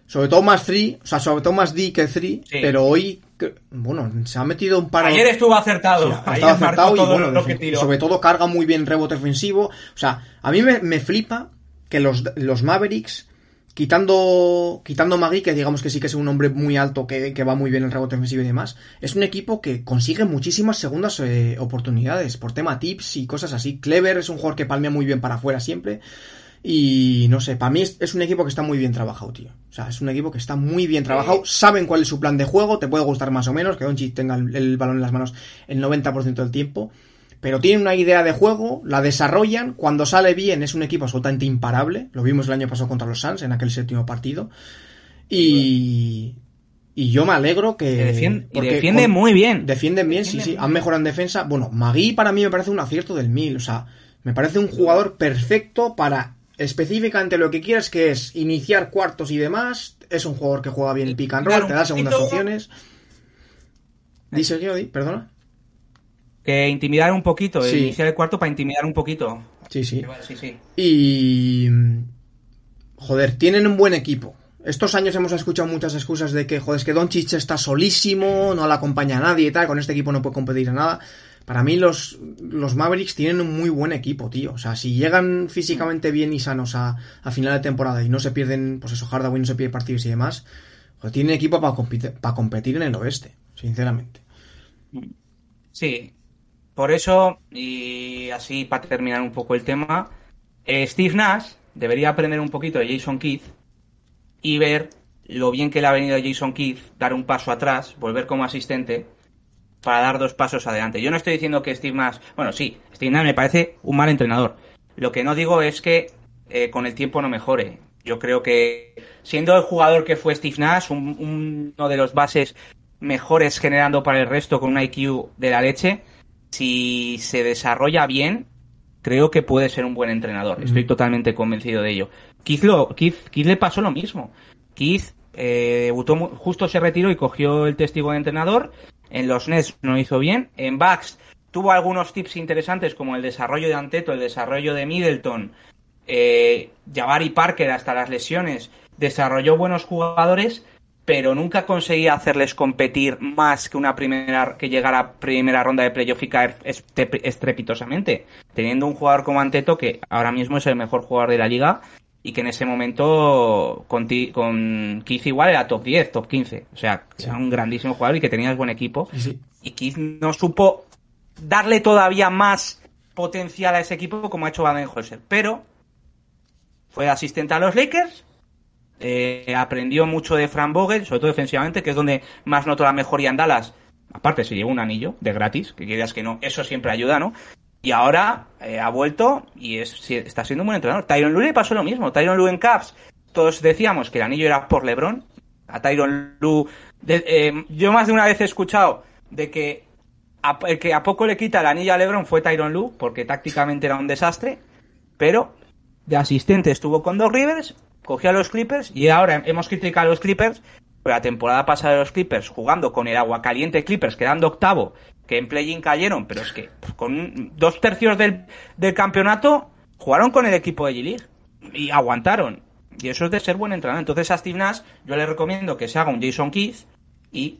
Sobre todo más 3, o sea, sobre todo más D que 3, Sí. pero hoy, bueno, se ha metido un par Ayer estuvo acertado. Sí, ha Ayer acertado y bueno, lo que sobre todo carga muy bien rebote ofensivo. O sea, a mí me, me flipa que los, los Mavericks, quitando, quitando Magui, que digamos que sí que es un hombre muy alto, que, que va muy bien en rebote ofensivo y demás, es un equipo que consigue muchísimas segundas eh, oportunidades por tema tips y cosas así. Clever es un jugador que palmea muy bien para afuera siempre. Y no sé, para mí es, es un equipo que está muy bien trabajado, tío. O sea, es un equipo que está muy bien trabajado. Saben cuál es su plan de juego. Te puede gustar más o menos que Doncic tenga el, el balón en las manos el 90% del tiempo. Pero tienen una idea de juego, la desarrollan. Cuando sale bien, es un equipo absolutamente imparable. Lo vimos el año pasado contra los Suns en aquel séptimo partido. Y. Y yo me alegro que. Que defiende, porque defiende con- muy bien. Defienden bien, sí, sí. Han mejorado en defensa. Bueno, Magui para mí me parece un acierto del mil. O sea, me parece un jugador perfecto para específicamente lo que quieras, que es iniciar cuartos y demás. Es un jugador que juega bien el pick and roll, te da segundas opciones. Di, Sergio, di, perdona. Que intimidar un poquito, Sí. iniciar el cuarto para intimidar un poquito. Sí, sí. Sí, sí. Y. Joder, tienen un buen equipo. Estos años hemos escuchado muchas excusas de que, joder, es que Doncic está solísimo, no le acompaña a nadie y tal, con este equipo no puede competir a nada. Para mí los, los Mavericks tienen un muy buen equipo, tío. O sea, si llegan físicamente bien y sanos a, a final de temporada y no se pierden, pues eso, Hardaway no se pierde partidos y demás, pues tienen equipo para competir, para competir en el oeste, sinceramente. Sí. Por eso, y así para terminar un poco el tema, eh, Steve Nash debería aprender un poquito de Jason Keith y ver lo bien que le ha venido a Jason Keith dar un paso atrás, volver como asistente para dar dos pasos adelante. Yo no estoy diciendo que Steve Nash, bueno, sí, Steve Nash me parece un mal entrenador. Lo que no digo es que eh, con el tiempo no mejore. Yo creo que siendo el jugador que fue Steve Nash, un- un- uno de los bases mejores generando para el resto con un IQ de la leche, si se desarrolla bien, creo que puede ser un buen entrenador. Estoy totalmente convencido de ello. Keith, lo- Keith- Keith le pasó lo mismo. Keith eh, debutó, justo se retiró y cogió el testigo de entrenador. En los Nets no hizo bien. En Bucks tuvo algunos tips interesantes como el desarrollo de Anteto, el desarrollo de Middleton, eh, Jabari Parker hasta las lesiones. Desarrolló buenos jugadores, pero nunca conseguía hacerles competir más que una primera que llegar a primera ronda de playoff y caer estrepitosamente. Teniendo un jugador como Anteto que ahora mismo es el mejor jugador de la liga y que en ese momento con, ti- con Keith igual era top 10, top 15. O sea, era un grandísimo jugador y que tenías buen equipo. Sí. Y Keith no supo darle todavía más potencial a ese equipo como ha hecho Baden-Holzer. Pero fue asistente a los Lakers, eh, aprendió mucho de Fran Vogel, sobre todo defensivamente, que es donde más notó la mejoría en Dallas. Aparte, se llevó un anillo de gratis, que quieras que no, eso siempre ayuda, ¿no? Y ahora eh, ha vuelto y está siendo un buen entrenador. Tyron Lue le pasó lo mismo. Tyron Lue en Caps, todos decíamos que el anillo era por LeBron. A Tyron Lue, eh, yo más de una vez he escuchado de que a, el que a poco le quita el anillo a LeBron fue Tyron Lue, porque tácticamente era un desastre, pero de asistente estuvo con Doc Rivers, cogió a los Clippers y ahora hemos criticado a los Clippers, pero la temporada pasada de los Clippers jugando con el agua caliente Clippers, quedando octavo, que en play-in cayeron, pero es que con dos tercios del, campeonato jugaron con el equipo de G-League y aguantaron. Y eso es de ser buen entrenador. Entonces a Steve Nash yo le recomiendo que se haga un Jason Keith y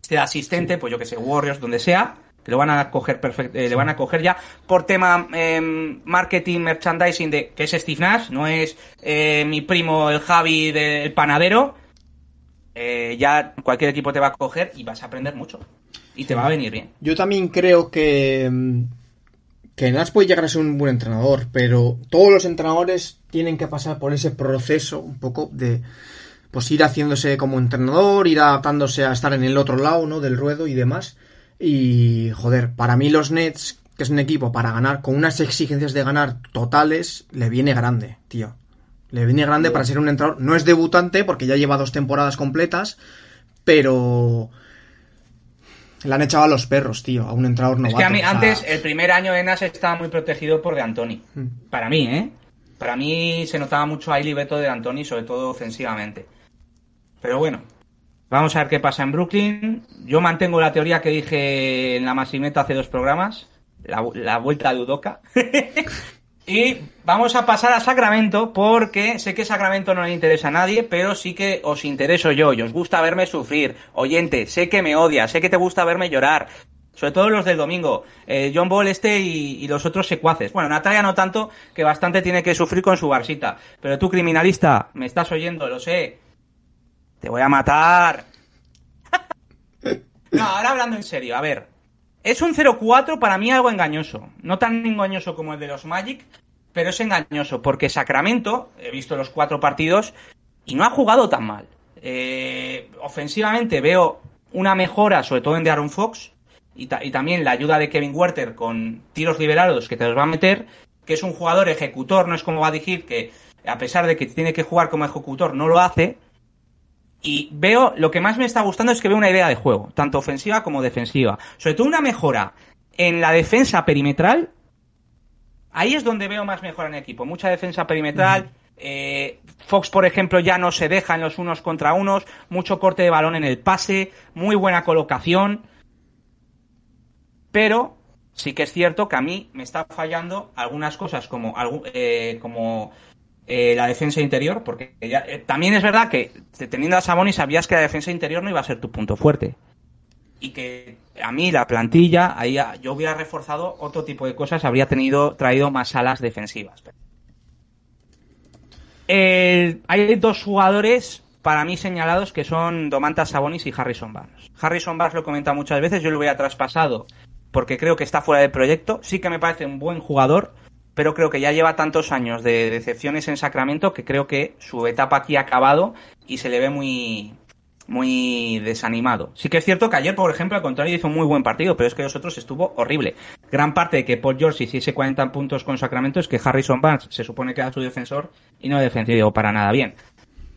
sea asistente, pues yo que sé, Warriors, donde sea, lo van a coger perfect- eh, le van a coger ya por tema em, marketing, merchandising de que es Steve Nash, no es eh, mi primo el Javi del panadero. Eh, ya cualquier equipo te va a coger y vas a aprender mucho. Y te va a venir bien. Yo también creo que, mm, que Nash puede llegar a ser un buen entrenador, pero todos los entrenadores tienen que pasar por ese proceso un poco de pues ir haciéndose como entrenador, ir adaptándose a estar en el otro lado, ¿no? del ruedo y demás. Y joder, para mí los Nets, que es un equipo para ganar con unas exigencias de ganar totales, le viene grande, tío. Le viene grande para ser un entrenador. No es debutante porque ya lleva dos temporadas completas, pero le han echado a los perros, tío, a un entrenador Es novato. que a mí, o sea, antes, el primer año de Nash estaba muy protegido por De Antoni. Para mí, ¿eh? Para mí se notaba mucho ahí Beto de Antoni, sobre todo ofensivamente. Pero bueno, vamos a ver qué pasa en Brooklyn. Yo mantengo la teoría que dije en la Maximeta hace dos programas, la, vuelta de Udoca. <laughs> y vamos a pasar a Sacramento, porque sé que Sacramento no le interesa a nadie, pero sí que os intereso yo, y os gusta verme sufrir. Oyente, sé que me odias, sé que te gusta verme llorar. Sobre todo los del domingo. Eh, John Ball este y, los otros secuaces. Bueno, Natalia no tanto, que bastante tiene que sufrir con su barsita. Pero tú, criminalista, me estás oyendo, lo sé. Te voy a matar. <laughs> no, ahora hablando en serio, a ver. Es un 0-4 para mí algo engañoso. No tan engañoso como el de los Magic, pero es engañoso, porque Sacramento, he visto los cuatro partidos, y no ha jugado tan mal. Eh, ofensivamente veo una mejora, sobre todo en Aaron Fox, y, y, también la ayuda de Kevin Werther con tiros liberados que te los va a meter, que es un jugador ejecutor, no es como va a decir que a pesar de que tiene que jugar como ejecutor, no lo hace. Y veo, lo que más me está gustando es que veo una idea de juego, tanto ofensiva como defensiva. Sobre todo una mejora en la defensa perimetral. Ahí es donde veo más mejora en el equipo. Mucha defensa perimetral. Eh, Fox, por ejemplo, ya no se deja en los unos contra unos. Mucho corte de balón en el pase. Muy buena colocación. Pero sí que es cierto que a mí me está fallando algunas cosas como, eh, como eh, la defensa interior, porque ya, eh, también es verdad que teniendo a Sabonis sabías que la defensa interior no iba a ser tu punto fuerte. Y que a mí la plantilla, ahí yo hubiera reforzado otro tipo de cosas, habría tenido, traído más alas defensivas. hay dos jugadores para mí señalados que son Domantas Sabonis y Harrison Barnes. Harrison Barnes lo he comentado muchas veces, yo lo hubiera traspasado porque creo que está fuera del proyecto. Sí que me parece un buen jugador, pero creo que ya lleva tantos años de decepciones en Sacramento que creo que su etapa aquí ha acabado y se le ve muy muy desanimado. Sí que es cierto que ayer, por ejemplo, al contrario, hizo un muy buen partido, pero es que los otros estuvo horrible. Gran parte de que Paul George hiciese 40 puntos con Sacramento es que Harrison Barnes se supone que era su defensor y no ha defendido para nada bien.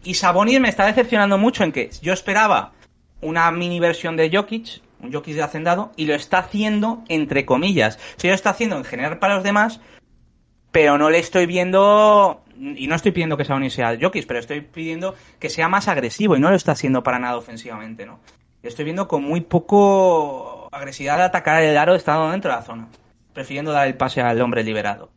Y Sabonis me está decepcionando mucho en que yo esperaba una mini versión de Jokic, un Jokic de hacendado, y lo está haciendo entre comillas. Si lo está haciendo en general para los demás, pero no le estoy viendo y no estoy pidiendo que sea Jokic, pero estoy pidiendo que sea más agresivo y no lo está haciendo para nada ofensivamente, ¿no? Estoy viendo con muy poco agresividad de atacar el aro estando dentro de la zona, prefiriendo dar el pase al hombre liberado.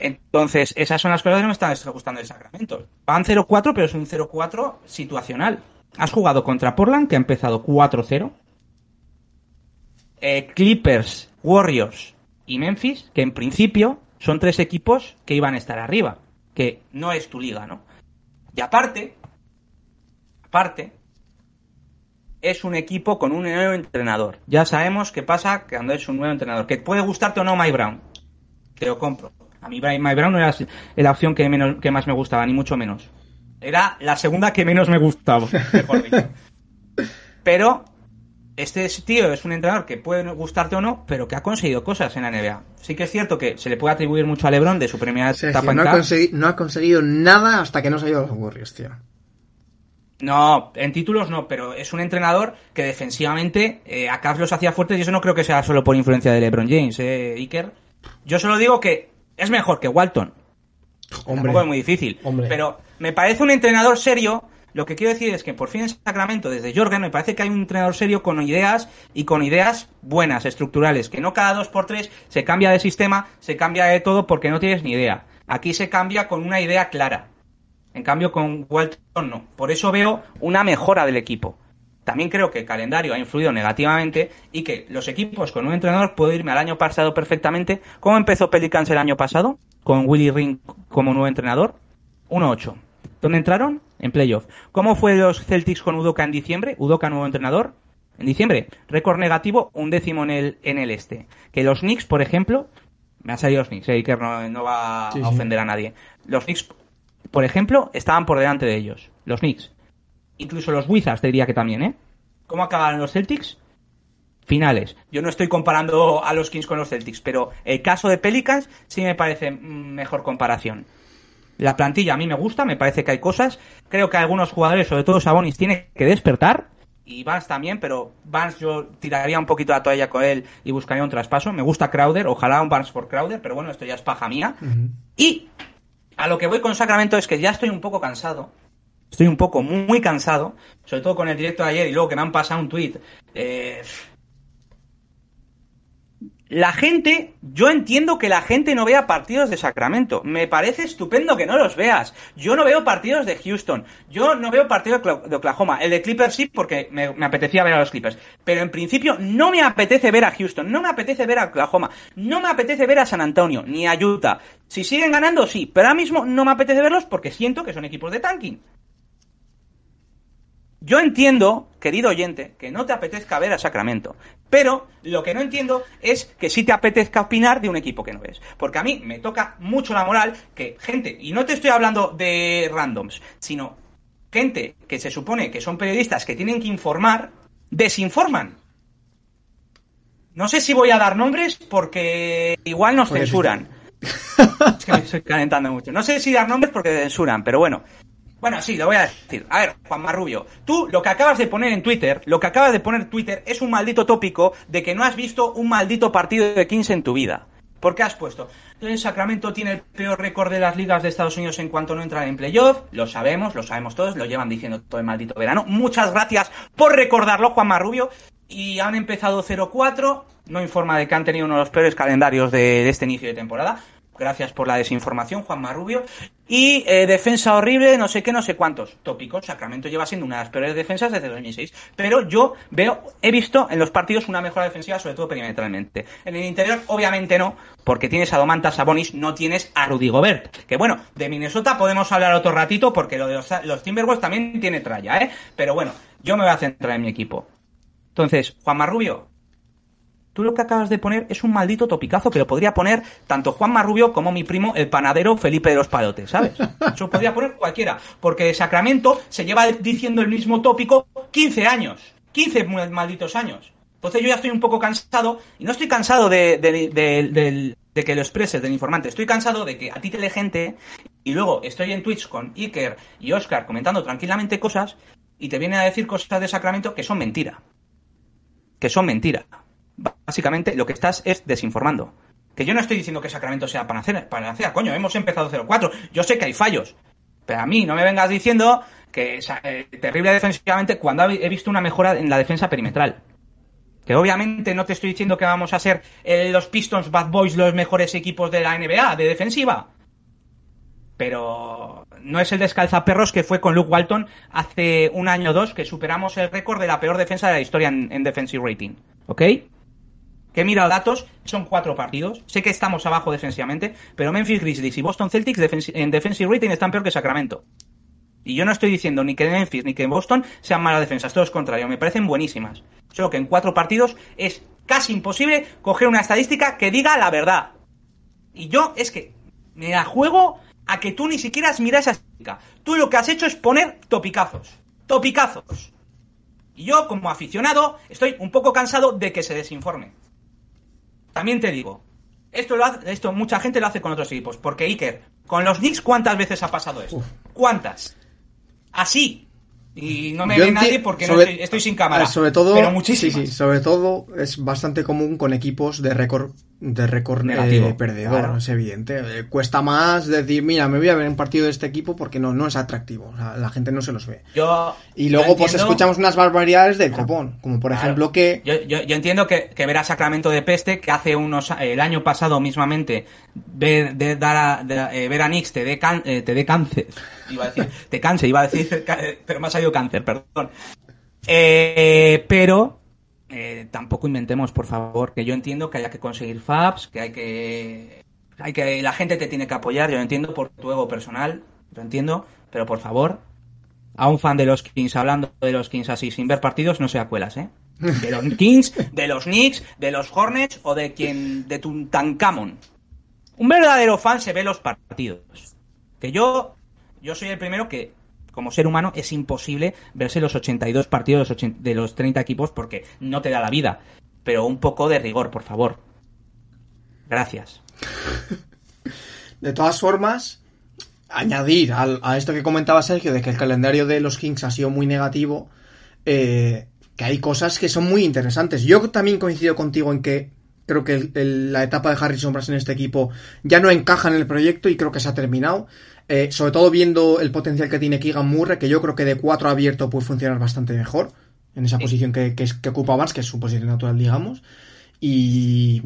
Entonces, esas son las cosas que no me están gustando de Sacramento. Van 0-4, pero es un 0-4 situacional. Has jugado contra Portland, que ha empezado 4-0. Eh, Clippers, Warriors y Memphis, que en principio son tres equipos que iban a estar arriba, que no es tu liga, ¿no? Y aparte, aparte, es un equipo con un nuevo entrenador. Ya sabemos qué pasa cuando es un nuevo entrenador. Que puede gustarte o no My Brown. Te lo compro. A mí My Brown no era la opción que, menos, que más me gustaba, ni mucho menos. Era la segunda que menos me gustaba, mejor dicho. <laughs> Pero este tío es un entrenador que puede gustarte o no, pero que ha conseguido cosas en la NBA. Sí que es cierto que se le puede atribuir mucho a LeBron de su primera etapa no, ha no ha conseguido nada hasta que no se ha ido a los Warriors, tío. No, en títulos no, pero es un entrenador que defensivamente eh, a Cavs los hacía fuertes y eso no creo que sea solo por influencia de LeBron James, eh, Iker. Yo solo digo que es mejor que Walton. Hombre, Tampoco es muy difícil. Pero me parece un entrenador serio lo que quiero decir es que por fin en Sacramento, desde Jorgen, me parece que hay un entrenador serio con ideas y con ideas buenas, estructurales, que no cada dos por tres se cambia de sistema, se cambia de todo porque no tienes ni idea. Aquí se cambia con una idea clara. En cambio, con Walton no. Por eso veo una mejora del equipo. También creo que el calendario ha influido negativamente y que los equipos con un entrenador puedo irme al año pasado perfectamente. ¿Cómo empezó Pelicans el año pasado? Con Willy Ring como nuevo entrenador. 1-8. ¿Dónde entraron? En playoff. ¿Cómo fue los Celtics con Udoka en diciembre? Udoka nuevo entrenador. En diciembre, récord negativo, un décimo en el, en el este. Que los Knicks, por ejemplo, me ha salido los Knicks, eh, que no, va a ofender a nadie. Los Knicks, por ejemplo, estaban por delante de ellos. Los Knicks. Incluso los Wizards, te diría que también, ¿eh? ¿Cómo acabaron los Celtics? Finales. Yo no estoy comparando a los Kings con los Celtics, pero el caso de Pelicans sí me parece mm, mejor comparación. La plantilla a mí me gusta, me parece que hay cosas. Creo que algunos jugadores, sobre todo Sabonis, tiene que despertar. Y Vance también, pero Vance yo tiraría un poquito la toalla con él y buscaría un traspaso. Me gusta Crowder, ojalá un Vance por Crowder, pero bueno, esto ya es paja mía. Y a lo que voy con Sacramento es que ya estoy un poco cansado. Estoy un poco muy cansado, sobre todo con el directo de ayer y luego que me han pasado un tweet. Eh, la gente, yo entiendo que la gente no vea partidos de Sacramento. Me parece estupendo que no los veas. Yo no veo partidos de Houston. Yo no veo partidos de Oklahoma. El de Clippers sí, porque me, apetecía ver a los Clippers. Pero en principio no me apetece ver a Houston. No me apetece ver a Oklahoma. No me apetece ver a San Antonio, ni a Utah. Si siguen ganando, sí. Pero ahora mismo no me apetece verlos porque siento que son equipos de tanking. Yo entiendo, querido oyente, que no te apetezca ver a Sacramento, Pero lo que no entiendo es que si te apetezca opinar de un equipo que no ves. Porque a mí me toca mucho la moral que gente, y no te estoy hablando de randoms, sino gente que se supone que son periodistas que tienen que informar, desinforman. No sé si voy a dar nombres porque igual nos censuran. Es que me estoy calentando mucho. No sé si dar nombres porque censuran, pero bueno. Bueno, sí, lo voy a decir. A ver, Juan Marrubio, tú lo que acabas de poner en Twitter, lo que acabas de poner en Twitter es un maldito tópico de que no has visto un maldito partido de Kings en tu vida. ¿Por qué has puesto? El Sacramento tiene el peor récord de las ligas de Estados Unidos en cuanto no entra en playoff. Lo sabemos, lo sabemos todos, lo llevan diciendo todo el maldito verano. Muchas gracias por recordarlo, Juan Marrubio. Y han empezado 0-4. No informa de que han tenido uno de los peores calendarios de este inicio de temporada. Gracias por la desinformación, Juan Marrubio. Y eh, defensa horrible, no sé qué, no sé cuántos tópicos. Sacramento lleva siendo una de las peores defensas desde 2006. Pero yo veo, he visto en los partidos una mejora defensiva, sobre todo perimetralmente. En el interior, obviamente no, porque tienes a Domantas Sabonis, no tienes a Rudy Gobert. Que bueno, de Minnesota podemos hablar otro ratito, porque lo de los, los Timberwolves también tiene tralla, ¿eh? Pero bueno, yo me voy a centrar en mi equipo. Entonces, Juan Marrubio, tú lo que acabas de poner es un maldito topicazo que lo podría poner tanto Juan Marrubio como mi primo, el panadero Felipe de los Palotes, ¿sabes? <laughs> Eso lo podría poner cualquiera, porque Sacramento se lleva diciendo el mismo tópico 15 años, 15 mu- malditos años. Entonces yo ya estoy un poco cansado, y no estoy cansado de, de- de- de que lo expreses del informante, estoy cansado de que a ti te lee gente y luego estoy en Twitch con Iker y Oscar comentando tranquilamente cosas y te vienen a decir cosas de Sacramento que son mentira que son mentira. Básicamente lo que estás es desinformando. Que yo no estoy diciendo que Sacramento sea panacea, panacea, coño, hemos empezado 0-4. Yo sé que hay fallos. Pero a mí no me vengas diciendo que es eh, terrible defensivamente cuando he visto una mejora en la defensa perimetral. Que obviamente no te estoy diciendo que vamos a ser eh, los Pistons Bad Boys los mejores equipos de la NBA de defensiva. Pero no es el descalzaperros que fue con Luke Walton hace un año o dos que superamos el récord de la peor defensa de la historia en, en defensive rating. ¿Ok? Que he mirado datos, son cuatro partidos. Sé que estamos abajo defensivamente, pero Memphis Grizzlies y Boston Celtics en defensive rating están peor que Sacramento. Y yo no estoy diciendo ni que Memphis ni que Boston sean malas defensas, todo es contrario, me parecen buenísimas. Solo que en cuatro partidos es casi imposible coger una estadística que diga la verdad. Y yo es que me la juego a que tú ni siquiera has mirado esa estadística. Tú lo que has hecho es poner topicazos. Topicazos. Y yo, como aficionado, estoy un poco cansado de que se desinforme. También te digo, esto, lo hace- esto mucha gente lo hace con otros equipos. Porque Iker, con los Knicks, ¿cuántas veces ha pasado esto? ¿Cuántas? Así. Y no me Yo ve nadie porque no estoy, estoy sin cámara. Sobre todo, pero sí, muchísimas. sí, sobre todo es bastante común con equipos de récord de récord Negativo, eh, perdedor, claro. es evidente. Eh, cuesta más decir, mira, me voy a ver un partido de este equipo porque no, no es atractivo, o sea, la gente no se los ve. Yo, Y yo luego pues entiendo- escuchamos unas barbaridades del copón, como por Claro. ejemplo que Yo, yo- yo entiendo que, que ver a Sacramento de peste, que hace unos el año pasado mismamente ver, de, dar a, de- eh, ver a Knicks te dé can- eh, te dé cáncer. <laughs> Iba a decir, te canse, iba a decir, <laughs> eh, pero me ha salido cáncer, perdón. Eh, pero eh, tampoco inventemos, por favor, que yo entiendo que haya que conseguir fabs, que hay que hay que la gente te tiene que apoyar, yo lo entiendo por tu ego personal, lo entiendo, pero por favor, a un fan de los Kings hablando de los Kings así sin ver partidos no se acuelas, ¿eh? De los <laughs> Kings, de los Knicks, de los Hornets o de quien de Tutankamón. Un verdadero fan se ve los partidos. Que yo yo soy el primero que como ser humano es imposible verse los 82 partidos de los, 80 de los 30 equipos porque no te da la vida. Pero un poco de rigor, por favor. Gracias. <laughs> De todas formas, añadir a esto que comentaba Sergio de que el calendario de los Kings ha sido muy negativo, eh, que hay cosas que son muy interesantes. Yo también coincido contigo en que creo que la etapa de Harrison Barnes en este equipo ya no encaja en el proyecto y creo que se ha terminado. Eh, sobre todo viendo el potencial que tiene Keegan Murray, que yo creo que de 4 abierto puede funcionar bastante mejor en esa posición que, que, que ocupa Barnes, que es su posición natural, digamos. Y,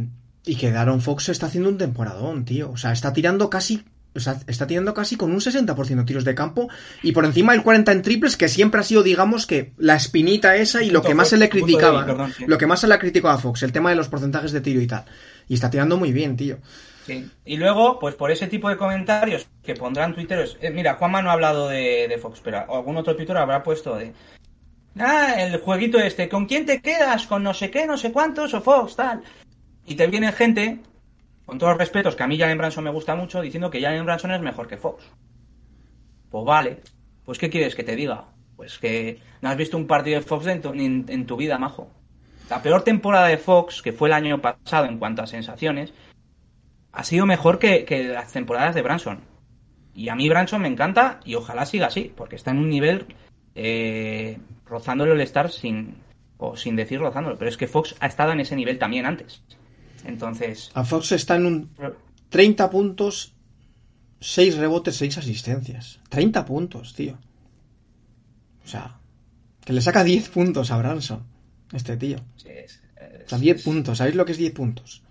y que Daron Fox está haciendo un temporadón, tío. O sea, está tirando casi. O sea, está tirando casi con un 60% de tiros de campo y por encima del 40 en triples, que siempre ha sido, digamos, que la espinita esa y lo que más se le criticaba. débil, perdón, sí. Lo que más se le ha criticado a Fox, el tema de los porcentajes de tiro y tal. Y está tirando muy bien, tío. Sí. Y luego, pues por ese tipo de comentarios que pondrán tuiteros. eh, mira, Juanma no ha hablado de, Fox, pero algún otro tuitero habrá puesto de. Ah, el jueguito este, ¿con quién te quedas? Con no sé qué, no sé cuántos, o Fox, tal. Y te viene gente, con todos los respetos, que a mí Jalen Branson me gusta mucho, diciendo que Jalen Branson es mejor que Fox. Pues vale, pues ¿qué quieres que te diga? Pues que no has visto un partido de Fox en en, en tu vida, majo. La peor temporada de Fox, que fue el año pasado en cuanto a sensaciones, ha sido mejor que, que las temporadas de Branson. Y a mí Branson me encanta y ojalá siga así, porque está en un nivel eh, rozándolo el Star sin, o sin decir rozándolo. Pero es que Fox ha estado en ese nivel también antes. Entonces, A Fox está en un 30 puntos, 6 rebotes, 6 asistencias. 30 puntos, tío. O sea, que le saca 10 puntos a Branson, este tío. sí, es- O sea, 10 puntos. ¿Sabéis lo que es 10 puntos?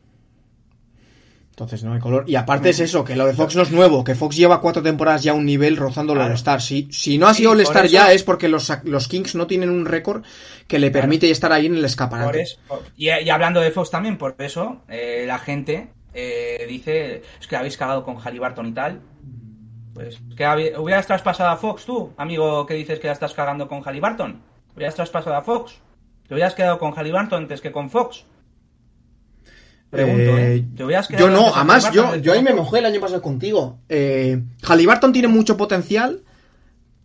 Entonces, no hay color. Y aparte es eso, que lo de Fox no es nuevo, que Fox lleva cuatro temporadas ya a un nivel rozando el Claro. All-Star. Si, si no ha sido Sí, All-Star ya es porque los, los Kings no tienen un récord que le permite estar ahí en el escaparate. Por eso- por- y, y hablando de Fox también, por eso eh, la gente eh, dice es que habéis cagado con Halliburton y tal. Pues que hubieras traspasado a Fox tú, amigo que dices que la estás cagando con Halliburton. Hubieras traspasado a Fox. Te hubieras quedado con Halliburton antes que con Fox. Pregunto, ¿eh? Eh, ¿Te hubieras yo no, además yo, yo ahí me mojé el año pasado contigo. Eh, Halliburton tiene mucho potencial,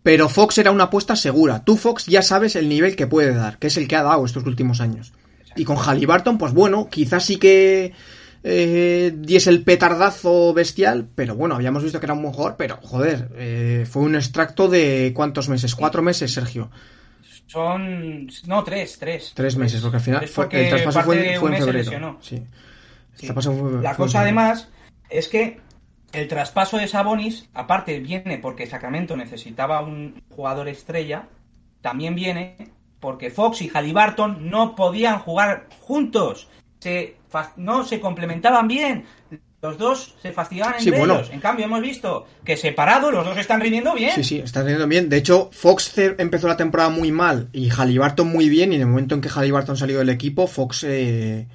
pero Fox era una apuesta segura. Tú, Fox, ya sabes el nivel que puede dar, que es el que ha dado estos últimos años. Y con Halliburton, pues bueno, quizás sí que eh, diese el petardazo bestial, pero bueno, habíamos visto que era un jugador, pero joder, eh, fue un extracto de ¿cuántos meses? ¿Cuatro meses, Sergio? Son. No, tres, tres. Tres meses, porque al final fue, el traspaso fue, fue en febrero. lesionó. Sí. Fue- La fue cosa además es que el traspaso de Sabonis, aparte viene porque Sacramento necesitaba un jugador estrella, también viene porque Fox y Halliburton no podían jugar juntos. Se, no se complementaban bien. Los dos se fastidiaban Sí, entre bueno. ellos. En cambio, hemos visto que separados los dos están rindiendo bien. Sí, sí, está teniendo bien. De hecho, Fox empezó la temporada muy mal y Halliburton muy bien. Y en el momento en que Halliburton salió del equipo, Fox eh,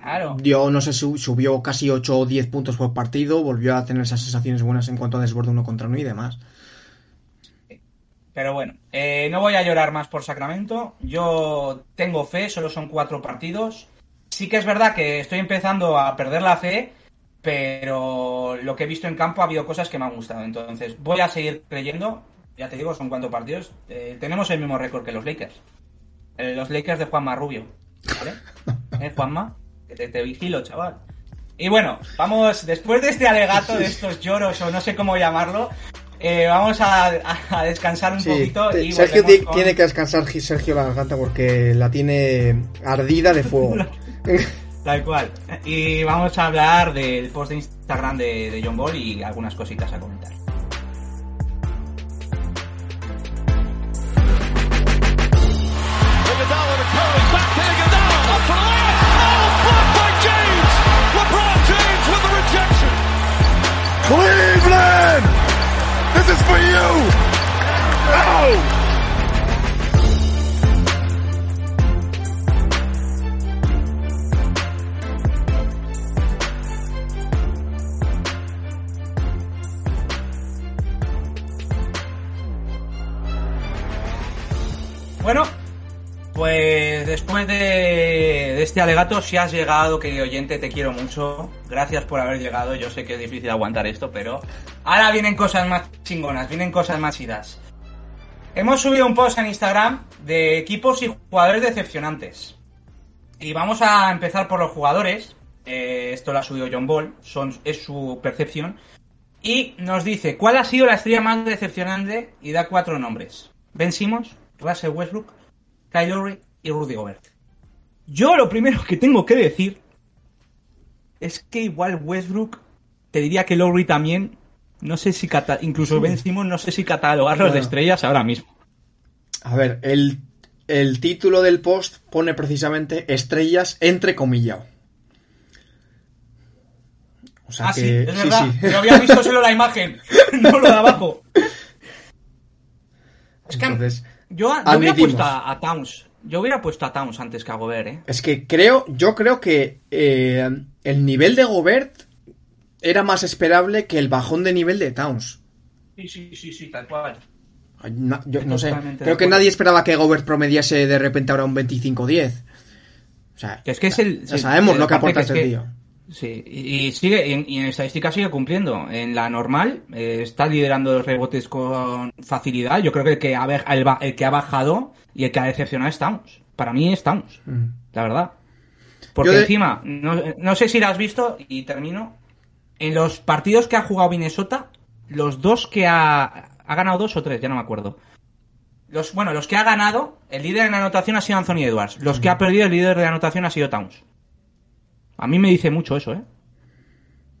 Claro. dio, no sé, su- subió casi 8 o 10 puntos por partido. Volvió a tener esas sensaciones buenas en cuanto a desborde uno contra uno y demás. Pero bueno, eh, no voy a llorar más por Sacramento. Yo tengo fe, solo son cuatro partidos. Sí que es verdad que estoy empezando a perder la fe, pero lo que he visto en campo ha habido cosas que me han gustado. Entonces voy a seguir creyendo. Ya te digo, son cuatro partidos. Eh, tenemos el mismo récord que los Lakers. Eh, los Lakers de Juanma Rubio. ¿Vale? <laughs> ¿Eh, Juanma? Que te, te vigilo, chaval. Y bueno, vamos, después de este alegato, de estos lloros o no sé cómo llamarlo, eh, vamos a, descansar un poquito y Sergio con- tiene que descansar Gi- Sergio la garganta porque la tiene ardida de fuego. <laughs> Tal cual. Y vamos a hablar del post de Instagram de, de John Ball y algunas cositas a comentar. Cleveland! This is for you! Oh! Bueno, pues después de, este alegato, si has llegado, querido oyente, te quiero mucho. Gracias por haber llegado. Yo sé que es difícil aguantar esto, pero ahora vienen cosas más chingonas, vienen cosas más idas. Hemos subido un post en Instagram de equipos y jugadores decepcionantes. Y vamos a empezar por los jugadores. Eh, esto lo ha subido John Ball, son, es su percepción. Y nos dice, ¿cuál ha sido la estrella más decepcionante? Y da cuatro nombres. Ben Simmons, Russell Westbrook, Kyle Lowry y Rudy Gobert. Yo lo primero que tengo que decir es que igual Westbrook, te diría que Lowry también, no sé si cata- incluso Ben Simmons, no sé si catalogarlos de Bueno. estrellas ahora mismo. A ver, el, el título del post pone precisamente estrellas entre comillado. O sea ah, que, sí, es sí, verdad. sí. Pero había visto solo la imagen, <laughs> no lo de abajo. <laughs> Es que Entonces, yo, yo hubiera puesto a, a Towns. Yo hubiera puesto a Towns antes que a Gobert, ¿eh? Es que creo, yo creo que eh, el nivel de Gobert era más esperable que el bajón de nivel de Towns. Sí, sí, sí, sí, tal cual. Yo no sé. Creo que nadie esperaba que Gobert promediase de repente ahora un 25-10. O sea, Que es que es el. ya sabemos lo que aporta es este tío. Sí, y, sigue, y en, y en estadística sigue cumpliendo. En la normal, eh, está liderando los rebotes con facilidad. Yo creo que el que, ha, el, ba- el que ha bajado y el que ha decepcionado es Towns. Para mí es Towns, Mm. la verdad. Porque de- encima, no, no sé si lo has visto, y termino. En los partidos que ha jugado Minnesota, los dos que ha, ha ganado dos o tres, ya no me acuerdo. Los, bueno, los que ha ganado, el líder en anotación ha sido Anthony Edwards. Los que ha perdido, el líder de anotación ha sido Towns. A mí me dice mucho eso, ¿eh?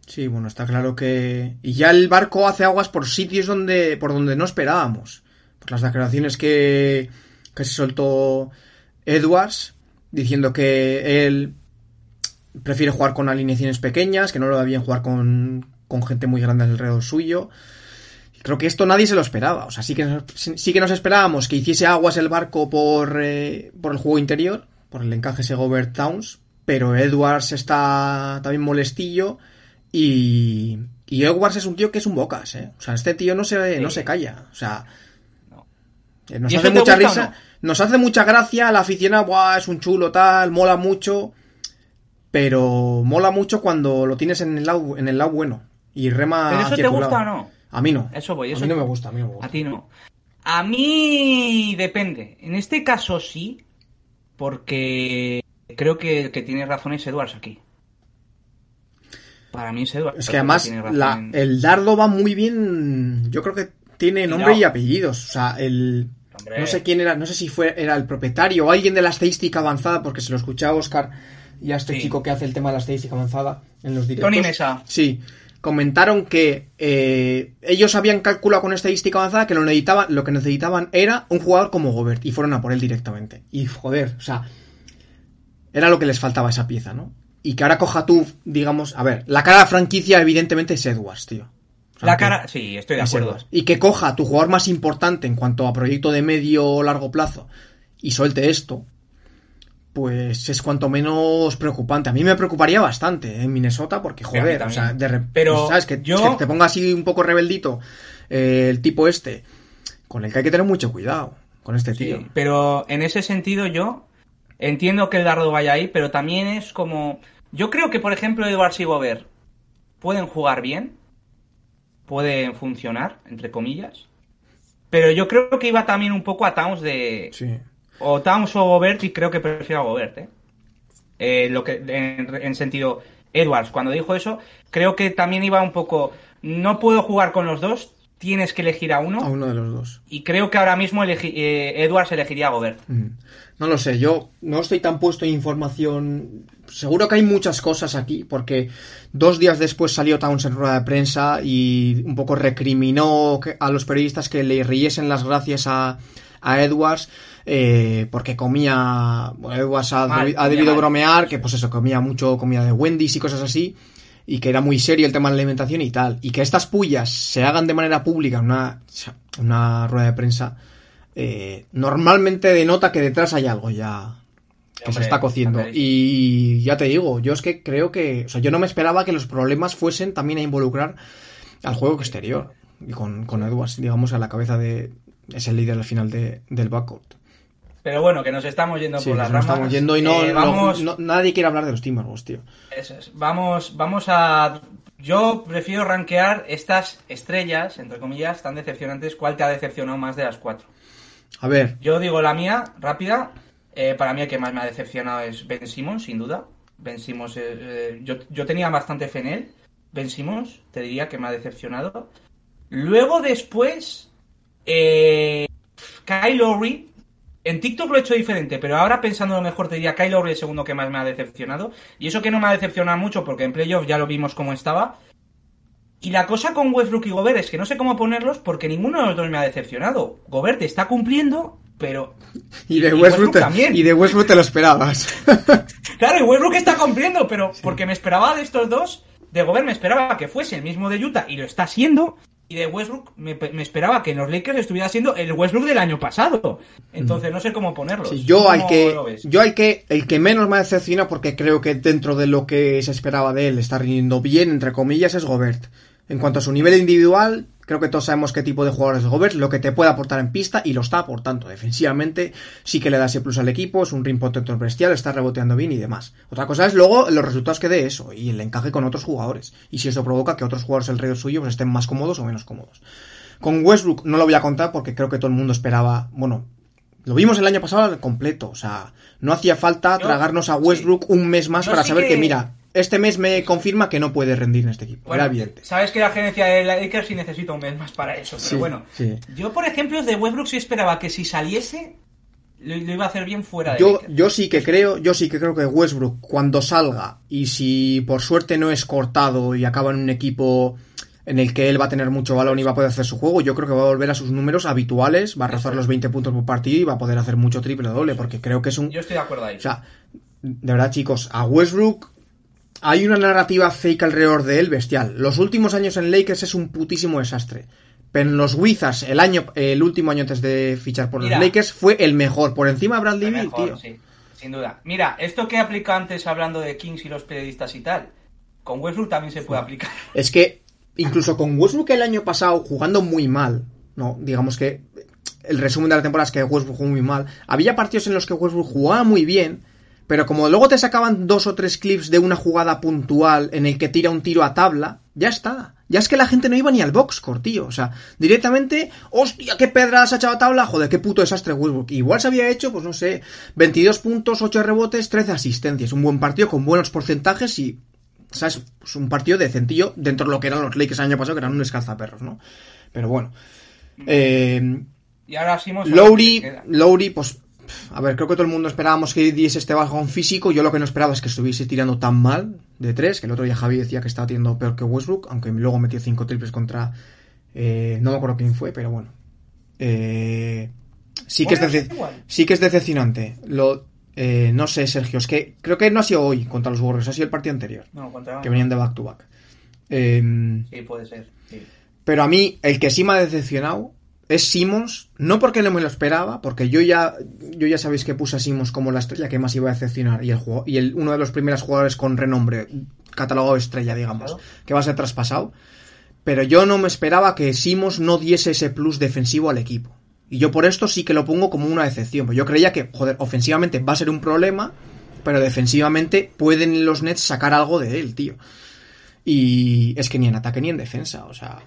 Sí, bueno, está claro que. Y ya el barco hace aguas por sitios donde. por donde no esperábamos. Por las declaraciones que. que se soltó Edwards. Diciendo que él prefiere jugar con alineaciones pequeñas, que no lo va bien jugar con, con gente muy grande alrededor suyo. Creo que esto nadie se lo esperaba. O sea, sí que sí que nos esperábamos que hiciese aguas el barco por, eh, por el juego interior, por el encaje ese Gobert Towns, pero Edwards está también molestillo y, y Edwards es un tío que es un bocas, ¿eh? O sea, este tío no se, no se calla. O sea, No. eh, nos ¿Y hace mucha risa, no? nos hace mucha gracia la aficionada, Buah, es un chulo tal, mola mucho, pero mola mucho cuando lo tienes en el lado, en el lado bueno y rema ¿Pero eso te gusta lado. o no? A mí no. Eso voy, eso a mí no me gusta, a mí no me gusta. A ti no. A mí depende. En este caso sí, porque creo que el que tiene razón es Edwards aquí. Para mí es Edwards. Es que además la- en- el dardo va muy bien. Yo creo que tiene nombre y apellidos. O sea, el. Hombre. No sé quién era, no sé si fue era el propietario o alguien de la estadística avanzada, porque se lo escuchaba a Oscar y a este Sí. chico que hace el tema de la estadística avanzada en los directos. Tony Mesa. Sí. Comentaron que eh, ellos habían calculado con estadística avanzada que lo, necesitaban, lo que necesitaban era un jugador como Gobert y fueron a por él directamente. Y joder, o sea, era lo que les faltaba esa pieza, ¿no? Y que ahora coja tú, digamos, a ver, la cara de la franquicia evidentemente es Edwards, tío. O sea, La que- cara, sí, estoy de acuerdo. Edwards. Y que coja tu jugador más importante en cuanto a proyecto de medio o largo plazo y suelte esto, pues es cuanto menos preocupante. A mí me preocuparía bastante ¿eh? en Minnesota porque, Sí, joder, o sea, de repente, Pero ¿sabes? Que, yo- que te ponga así un poco rebeldito eh, el tipo este, con el que hay que tener mucho cuidado, con este Sí, tío. pero en ese sentido yo entiendo que el dardo vaya ahí, pero también es como... Yo creo que, por ejemplo, Edwards y Gobert pueden jugar bien, pueden funcionar, entre comillas, pero yo creo que iba también un poco a Towns de... Sí. O Towns o Gobert y creo que prefiero a Gobert, ¿eh? Eh, lo que, en, en sentido, Edwards, cuando dijo eso, creo que también iba un poco... No puedo jugar con los dos, tienes que elegir a uno. A uno de los dos. Y creo que ahora mismo elegi- eh, Edwards elegiría a Gobert. Mm. No lo sé, yo no estoy tan puesto en información. Seguro que hay muchas cosas aquí, porque dos días después salió Towns en rueda de prensa y un poco recriminó a los periodistas que le riesen las gracias a, a Edwards, eh, porque comía. Bueno, Edwards ha, Mal, ha debido bromear que, pues eso, comía mucho comida de Wendy's y cosas así. Y que era muy serio el tema de la alimentación y tal. Y que estas pullas se hagan de manera pública en una, una rueda de prensa eh, normalmente denota que detrás hay algo ya que se está cociendo. Y ya te digo, yo es que creo que, o sea, yo no me esperaba que los problemas fuesen también a involucrar al juego exterior. Y con, con Edwards, digamos, a la cabeza de... Es el líder al final de, del backcourt. Pero bueno, que nos estamos yendo Sí, por las nos ramas. estamos yendo y no, Eh, no- vamos, no- nadie quiere hablar de los Timberwolves, tío. eso es. vamos, vamos a. Yo prefiero rankear estas estrellas, entre comillas, tan decepcionantes. ¿Cuál te ha decepcionado más de las cuatro? A ver, Yo digo la mía, rápida. Eh, para mí el que más me ha decepcionado es Ben Simmons, sin duda. Ben Simmons, eh, eh, yo, yo tenía bastante fe en él. Ben Simmons, te diría que me ha decepcionado. Luego después, eh, Kyle Lowry. En TikTok lo he hecho diferente, pero ahora pensando lo mejor te diría Kyle Lowry el segundo que más me ha decepcionado. Y eso que no me ha decepcionado mucho porque en playoff ya lo vimos cómo estaba. Y la cosa con Westbrook y Gobert es que no sé cómo ponerlos porque ninguno de los dos me ha decepcionado. Gobert está cumpliendo, pero... <laughs> y de y Westbrook, Westbrook te, también. y de Westbrook te lo esperabas. <laughs> Claro, y Westbrook está cumpliendo, pero porque me esperaba de estos dos, de Gobert me esperaba que fuese el mismo de Utah y lo está siendo, y de Westbrook me, me esperaba que en los Lakers estuviera siendo el Westbrook del año pasado. Entonces no sé cómo ponerlos. Sí, yo ¿Cómo al que yo al que el que menos me decepciona porque creo que dentro de lo que se esperaba de él está rindiendo bien entre comillas es Gobert En cuanto a su nivel individual, creo que todos sabemos qué tipo de jugador es Gobert, lo que te puede aportar en pista y lo está aportando. Defensivamente sí que le da ese plus al equipo, es un rim protector bestial, está reboteando bien y demás. Otra cosa es luego los resultados que dé eso y el encaje con otros jugadores. Y si eso provoca que otros jugadores alrededor suyo pues, estén más cómodos o menos cómodos. Con Westbrook no lo voy a contar porque creo que todo el mundo esperaba, bueno, lo vimos el año pasado al completo, o sea, no hacía falta tragarnos a Westbrook un mes más para saber que... que- mira, este mes me confirma que no puede rendir en este equipo. Bueno, Era evidente. Sabes que la gerencia de Lakers sí necesita un mes más para eso, pero Sí, bueno. sí. Yo, por ejemplo, de Westbrook sí esperaba que si saliese, lo, lo iba a hacer bien fuera de Yo, Lakers. yo sí que creo, yo sí que creo que Westbrook cuando salga y si por suerte no es cortado y acaba en un equipo en el que él va a tener mucho balón y va a poder hacer su juego, yo creo que va a volver a sus números habituales, va a rozar los 20 puntos por partido y va a poder hacer mucho triple doble, porque creo que es un, Yo estoy de acuerdo ahí. o sea, de verdad chicos, a Westbrook hay una narrativa fake alrededor de él bestial. Los últimos años en Lakers es un putísimo desastre. Pero en los Wizards, el año, el último año antes de fichar por Mira. los Lakers, fue el mejor. Por encima de Bradley Beal, tío. sí, sin duda. Mira, esto que aplica antes hablando de Kings y los periodistas y tal, con Westbrook también se puede aplicar. <laughs> Es que incluso con Westbrook el año pasado jugando muy mal, no, digamos que el resumen de la temporada es que Westbrook jugó muy mal. Había partidos en los que Westbrook jugaba muy bien, pero como luego te sacaban dos o tres clips de una jugada puntual en el que tira un tiro a tabla, ya está. Ya es que la gente no iba ni al box, tío. O sea, directamente, hostia, qué pedras ha echado a tabla, joder, qué puto desastre Westbrook. Igual se había hecho, pues no sé, 22 puntos, 8 rebotes, 13 asistencias. Un buen partido con buenos porcentajes y ¿sabes? Pues un partido decentillo dentro de lo que eran los Lakers el año pasado, que eran un escalzaperros, ¿no? Pero bueno. Eh, Y ahora sí Lowry, Lowry, pues, a ver, creo que todo el mundo esperábamos que diese este bajón físico. Yo lo que no esperaba es que estuviese tirando tan mal de tres, que el otro día Javi decía que estaba tirando peor que Westbrook, aunque luego metió cinco triples contra, eh, no me acuerdo quién fue, pero bueno. Eh, sí que es Bueno, sí que es decepcionante. Lo, eh, no sé, Sergio, es que creo que no ha sido hoy contra los Warriors, ha sido el partido anterior, No, contra- que venían de back to back. Eh, Sí, puede ser. sí. pero a mí, el que sí me ha decepcionado es Simmons, no porque no me lo esperaba, porque yo ya, yo ya sabéis que puse a Simmons como la estrella que más iba a decepcionar y el juego, y el, uno de los primeros jugadores con renombre, catalogado estrella, digamos, Claro. que va a ser traspasado. Pero yo no me esperaba que Simmons no diese ese plus defensivo al equipo. Y yo por esto sí que lo pongo como una decepción. Pues yo creía que, joder, ofensivamente va a ser un problema, pero defensivamente pueden los Nets sacar algo de él, tío. Y es que ni en ataque ni en defensa, o sea.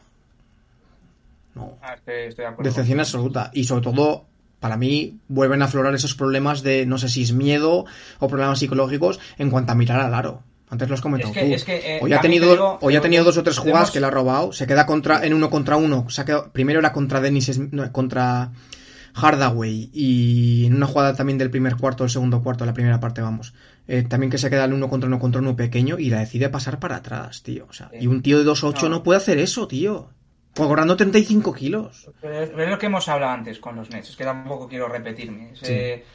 No. Ah, estoy, estoy de acuerdo. Decepción absoluta. Y sobre todo, para mí, vuelven a aflorar esos problemas de, no sé si es miedo o problemas psicológicos en cuanto a mirar al aro. Antes los comentado Es que- tú. es que, eh, hoy ha tenido, digo, hoy ha tenido dos o tres jugadas que le ha robado. Se queda contra, en uno contra uno. Se ha quedado- primero era contra Dennis, no, contra Hardaway. Y en una jugada también del primer cuarto, del segundo cuarto, la primera parte, vamos. Eh, también que se queda en uno contra uno contra uno pequeño y la decide pasar para atrás, tío. O sea, y un tío de 2'8 no. No. puede hacer eso, tío. Cobrando 35 kilos. Pero es, lo que hemos hablado antes con los Nets, es que tampoco quiero repetirme. Sí. eh,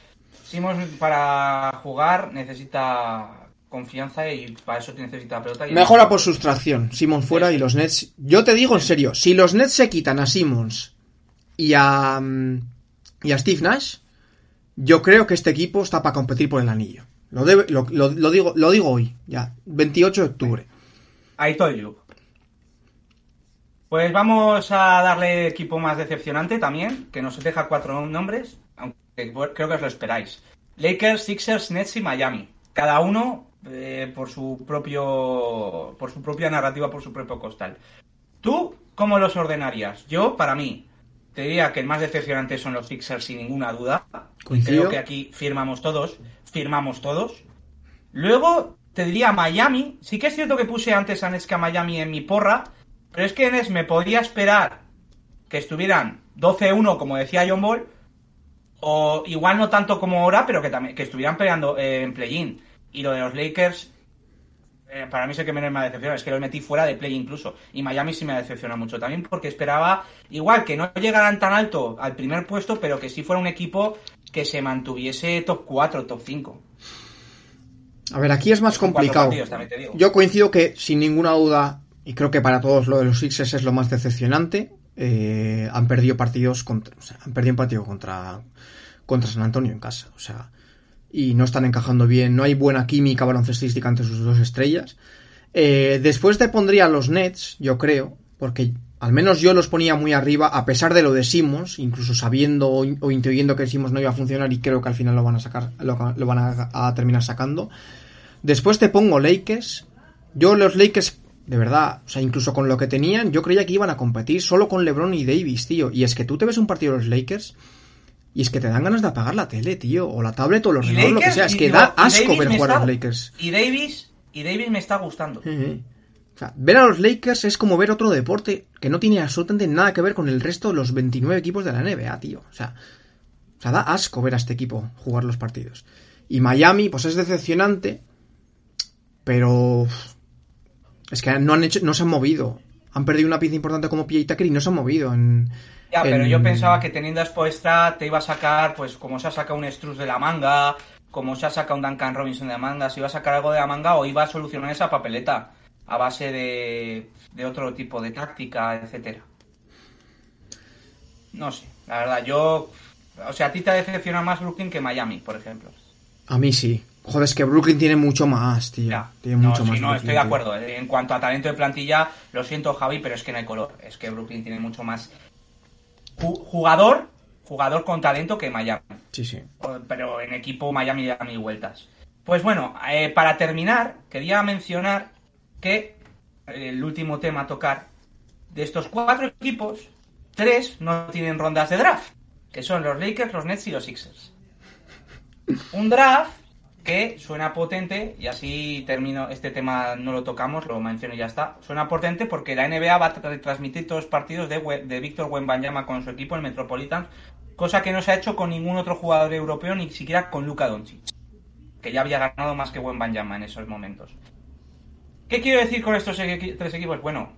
Simmons para jugar necesita confianza y para eso necesita pelota. Y Mejora por sustracción. Simmons fuera y los Nets. Yo te digo en serio, si los Nets se quitan a Simmons y a, mm, y a Steve Nash, yo creo que este equipo está para competir por el anillo. Lo, debe- lo, lo- lo digo, lo digo hoy, ya, 28 de octubre. I told you. Pues vamos a darle equipo más decepcionante también, que nos deja cuatro nombres, aunque creo que os lo esperáis. Lakers, Sixers, Nets y Miami. Cada uno eh, por su propio por su propia narrativa, por su propio costal. ¿Tú cómo los ordenarías? Yo, para mí, te diría que el más decepcionante son los Sixers sin ninguna duda. Coincido. Creo que aquí firmamos todos, firmamos todos. Luego te diría Miami. Sí que es cierto que puse antes a Nets que a Miami en mi porra, pero es que me podría esperar que estuvieran 12-1, como decía John Ball, o igual no tanto como ahora, pero que también que estuvieran peleando eh, en play-in. Y lo de los Lakers, eh, para mí es el que menos me ha decepcionado, es que los metí fuera de play incluso. Y Miami sí me ha decepcionado mucho también, porque esperaba igual que no llegaran tan alto al primer puesto, pero que sí fuera un equipo que se mantuviese top 4, top 5. A ver, aquí es más complicado. partidos. Yo coincido que, sin ninguna duda, y creo que para todos lo de los Sixers es lo más decepcionante, eh, han perdido partidos contra, o sea, han perdido un partido contra, contra San Antonio en casa, o sea, y no están encajando bien, no hay buena química baloncestística entre sus dos estrellas. Eh, después te pondría los Nets, yo creo, porque al menos yo los ponía muy arriba, a pesar de lo de Simmons, incluso sabiendo o, intuyendo que Simmons no iba a funcionar y creo que al final lo van a sacar, lo, lo van a, a terminar sacando. Después te pongo Lakers. Yo los Lakers, de verdad, o sea, incluso con lo que tenían, yo creía que iban a competir solo con LeBron y Davis, tío. Y es que tú te ves un partido de los Lakers y es que te dan ganas de apagar la tele, tío, o la tablet o Y ordenador, lo que sea. Es que da asco Davis ver jugar a los Lakers. Y Davis, y Davis me está gustando. O sea, ver a los Lakers es como ver otro deporte que no tiene absolutamente nada que ver con el resto de los 29 equipos de la NBA, tío. O sea, o sea, da asco ver a este equipo jugar los partidos. Y Miami, pues es decepcionante, pero es que no han hecho, no se han movido. Han perdido una pieza importante como PJ Tucker y no se han movido en. Ya, pero yo pensaba que teniendo a Spoelstra te iba a sacar, pues como se ha sacado un Struz de la manga, como se ha sacado un Duncan Robinson de la manga, se iba a sacar algo de la manga o iba a solucionar esa papeleta a base de, de otro tipo de táctica, etcétera. No sé, la verdad, yo... O sea, a ti te decepciona más Brooklyn que Miami, por ejemplo. A mí sí. Joder, es que Brooklyn tiene mucho más, tío. Ya. Tiene no, mucho sí, más. no, Brooklyn, estoy de acuerdo. En cuanto a talento de plantilla, lo siento, Javi, pero es que no hay color. Es que Brooklyn tiene mucho más ju- jugador, jugador con talento que Miami. Sí, sí. Pero en equipo Miami da mil vueltas. Pues bueno, eh, para terminar, quería mencionar que el último tema a tocar, de estos cuatro equipos, tres no tienen rondas de draft, que son los Lakers, los Nets y los Sixers. Un draft que suena potente, y así termino, este tema no lo tocamos, lo menciono y ya está. Suena potente porque la NBA va a tra- transmitir todos los partidos de, de Víctor Wembanyama con su equipo, el Metropolitans, cosa que no se ha hecho con ningún otro jugador europeo, ni siquiera con Luka Doncic, que ya había ganado más que Wembanyama en esos momentos. ¿Qué quiero decir con estos tres equipos? Bueno,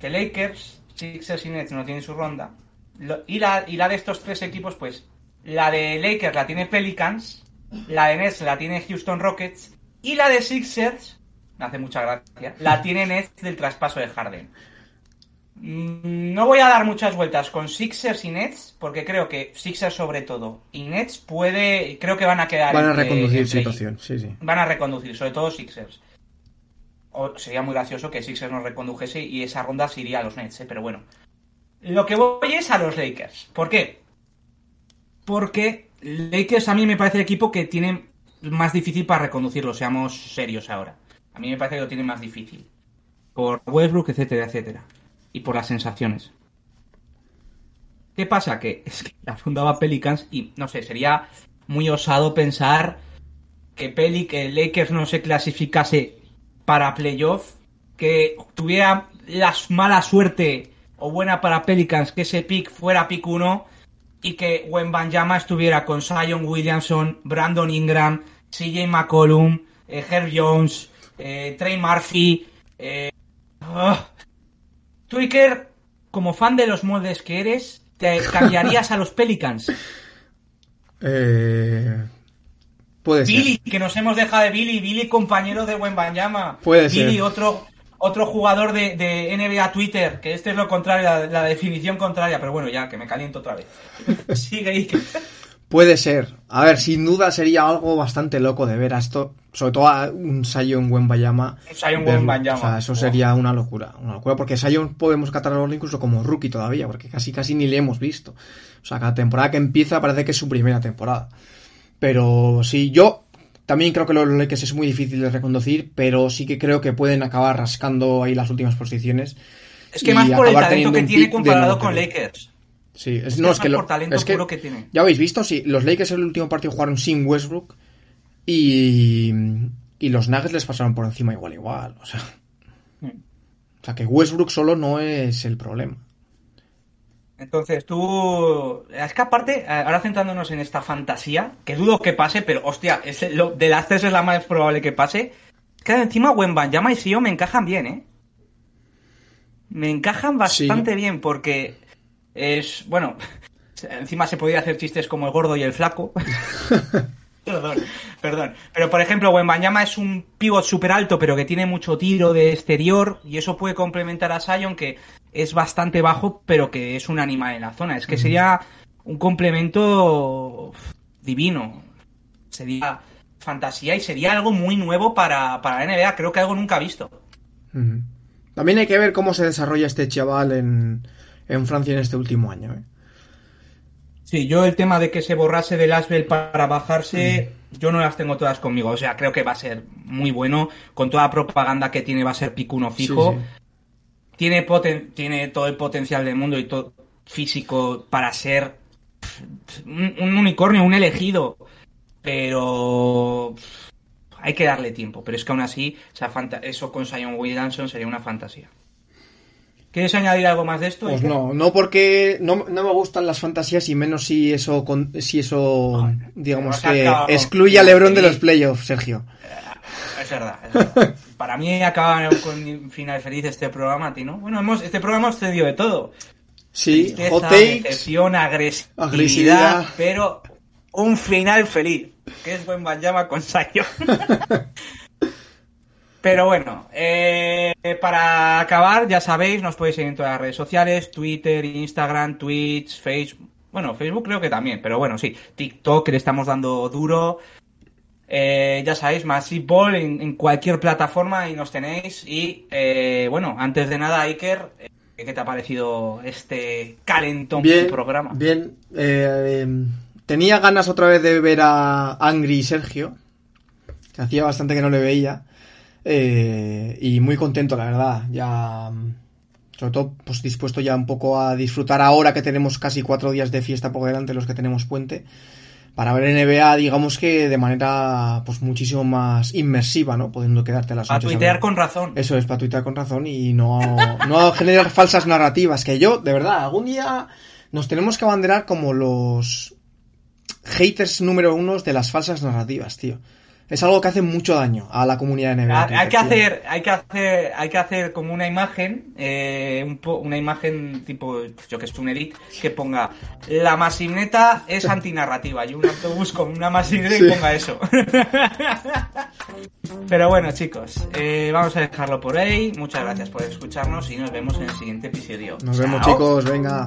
que Lakers, Sixers y Nets no tienen su ronda. Y, la, y la de estos tres equipos, pues, la de Lakers la tiene Pelicans, la de Nets la tiene Houston Rockets, y la de Sixers, me hace mucha gracia, la tiene Nets del traspaso de Harden. Mm, No voy a dar muchas vueltas con Sixers y Nets, porque creo que Sixers sobre todo, y Nets puede, creo que van a quedar Van a entre- reconducir entre- situación, sí, sí. van a reconducir, sobre todo Sixers. O sería muy gracioso que Sixers nos recondujese y esa ronda se iría a los Nets, ¿eh? pero bueno. Lo que voy es a los Lakers. ¿Por qué? Porque Lakers a mí me parece el equipo que tiene más difícil para reconducirlo, seamos serios ahora. A mí me parece que lo tiene más difícil. Por Westbrook, etcétera, etcétera. Y por las sensaciones. ¿Qué pasa? Que es que la fundaba Pelicans y no sé, sería muy osado pensar que Peli, que Lakers no se clasificase para playoff, que tuviera la mala suerte o buena para Pelicans que ese pick fuera pick 1 y que Wembanyama estuviera con Zion Williamson, Brandon Ingram, CJ McCollum, eh, Herb Jones, eh, Trey Murphy. Eh. Tú, Iker, como fan de los moldes que eres, te cambiarías a los Pelicans. Eh, puede ser. Billy, que nos hemos dejado de Billy, Billy compañero de Wembanyama. Puede Billy, ser. otro otro jugador de, de NBA Twitter, que este es lo contrario, la, la definición contraria, pero bueno, ya, que me caliento otra vez. <laughs> Sigue ahí. Puede ser. A ver, sin duda sería algo bastante loco de ver a esto. Sobre todo a un Sion Wembayama. Un Zion verlo. Wembanyama. O sea, eso sería una locura. Una locura porque Sion podemos catalogarlo incluso como rookie todavía. Porque casi casi ni le hemos visto. O sea, cada temporada que empieza parece que es su primera temporada. Pero sí, yo también creo que los Lakers es muy difícil de reconducir. Pero sí que creo que pueden acabar rascando ahí las últimas posiciones. Es que más por el talento que tiene comparado con. Lakers. Sí, es, Es no, que es que, lo- es que tiene. ya habéis visto, sí, los Lakers el último partido jugaron sin Westbrook y, y los Nuggets les pasaron por encima igual igual, o sea, Hmm. o sea que Westbrook solo no es el problema. Entonces tú... Es que aparte, eh, ahora centrándonos en esta fantasía, que dudo que pase, pero hostia, es lo, de las tres es la más probable que pase. Es que encima Wembanyama y Sio me encajan bien, ¿eh? Me encajan bastante bien porque es... Bueno, <laughs> encima se podría hacer chistes como el gordo y el flaco. <laughs> Perdón, perdón. Pero por ejemplo, Wembanyama es un pivot súper alto, pero que tiene mucho tiro de exterior, y eso puede complementar a Sion, que es bastante bajo, pero que es un animal en la zona. Es que sería un complemento divino. Sería fantasía y sería algo muy nuevo para, para la NBA, creo que algo nunca visto. También hay que ver cómo se desarrolla este chaval en, en Francia en este último año. ¿eh? Sí, yo el tema de que se borrase del Asbel para bajarse, yo no las tengo todas conmigo. O sea, creo que va a ser muy bueno. Con toda la propaganda que tiene, va a ser picuno fijo. Sí, sí. Tiene, poten- tiene todo el potencial del mundo y todo físico para ser un, un unicornio, un elegido. Pero hay que darle tiempo. Pero es que aún así, esa fanta- eso con Sion Williamson sería una fantasía. ¿Quieres añadir algo más de esto? Pues no, no porque no, no me gustan las fantasías y menos si eso, con- si eso digamos que acabado excluye a Lebron de los playoffs, Sergio. Es verdad, es verdad. <laughs> Para mí acaba con un final feliz este programa, ¿no? Bueno, hemos, este programa hemos cedido de todo. Sí, Tristeza, hot takes. decepción, agresividad, agresividad. pero un final feliz. Que es buen llama con Sayo. <laughs> pero bueno, eh, para acabar, ya sabéis, nos podéis seguir en todas las redes sociales, Twitter, Instagram, Twitch, Facebook. Bueno, Facebook creo que también, pero bueno, sí. TikTok, que le estamos dando duro. Eh, ya sabéis, Massive Ball en, en cualquier plataforma y nos tenéis. Y eh, bueno, antes de nada, Iker, eh, ¿qué te ha parecido este calentón Bien, programa? bien. eh, eh, tenía ganas otra vez de ver a Angry y Sergio, que hacía bastante que no le veía. Eh, y muy contento, la verdad. Ya, mm, sobre todo, pues dispuesto ya un poco a disfrutar ahora que tenemos casi cuatro días de fiesta por delante, los que tenemos puente. Para ver NBA, digamos que de manera pues muchísimo más inmersiva, ¿no? Pudiendo quedarte a las A noches tuitear con razón. Eso es, para tuitear con razón y no, no <laughs> generar falsas narrativas. Que yo, de verdad, algún día nos tenemos que abanderar como los haters número uno de las falsas narrativas, tío. Es algo que hace mucho daño a la comunidad de NBA. Ha- Hay que hacer, hay que hacer, hay que hacer como una imagen, eh, un po- una imagen tipo, yo que es un edit, que ponga la masineta es antinarrativa y un autobús con una masineta Sí. y ponga eso. <laughs> Pero bueno, chicos, eh, vamos a dejarlo por ahí. Muchas gracias por escucharnos y nos vemos en el siguiente episodio. Nos vemos, chicos. Venga.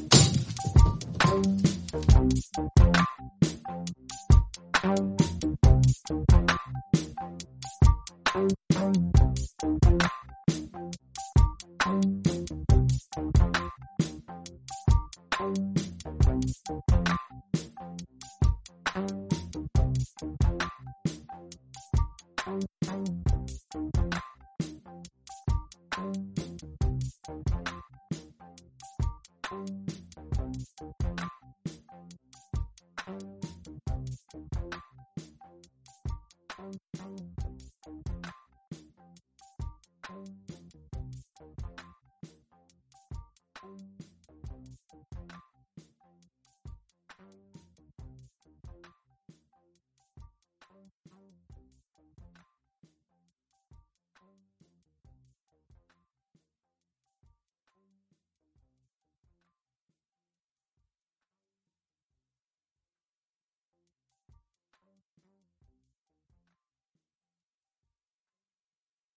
Thank you.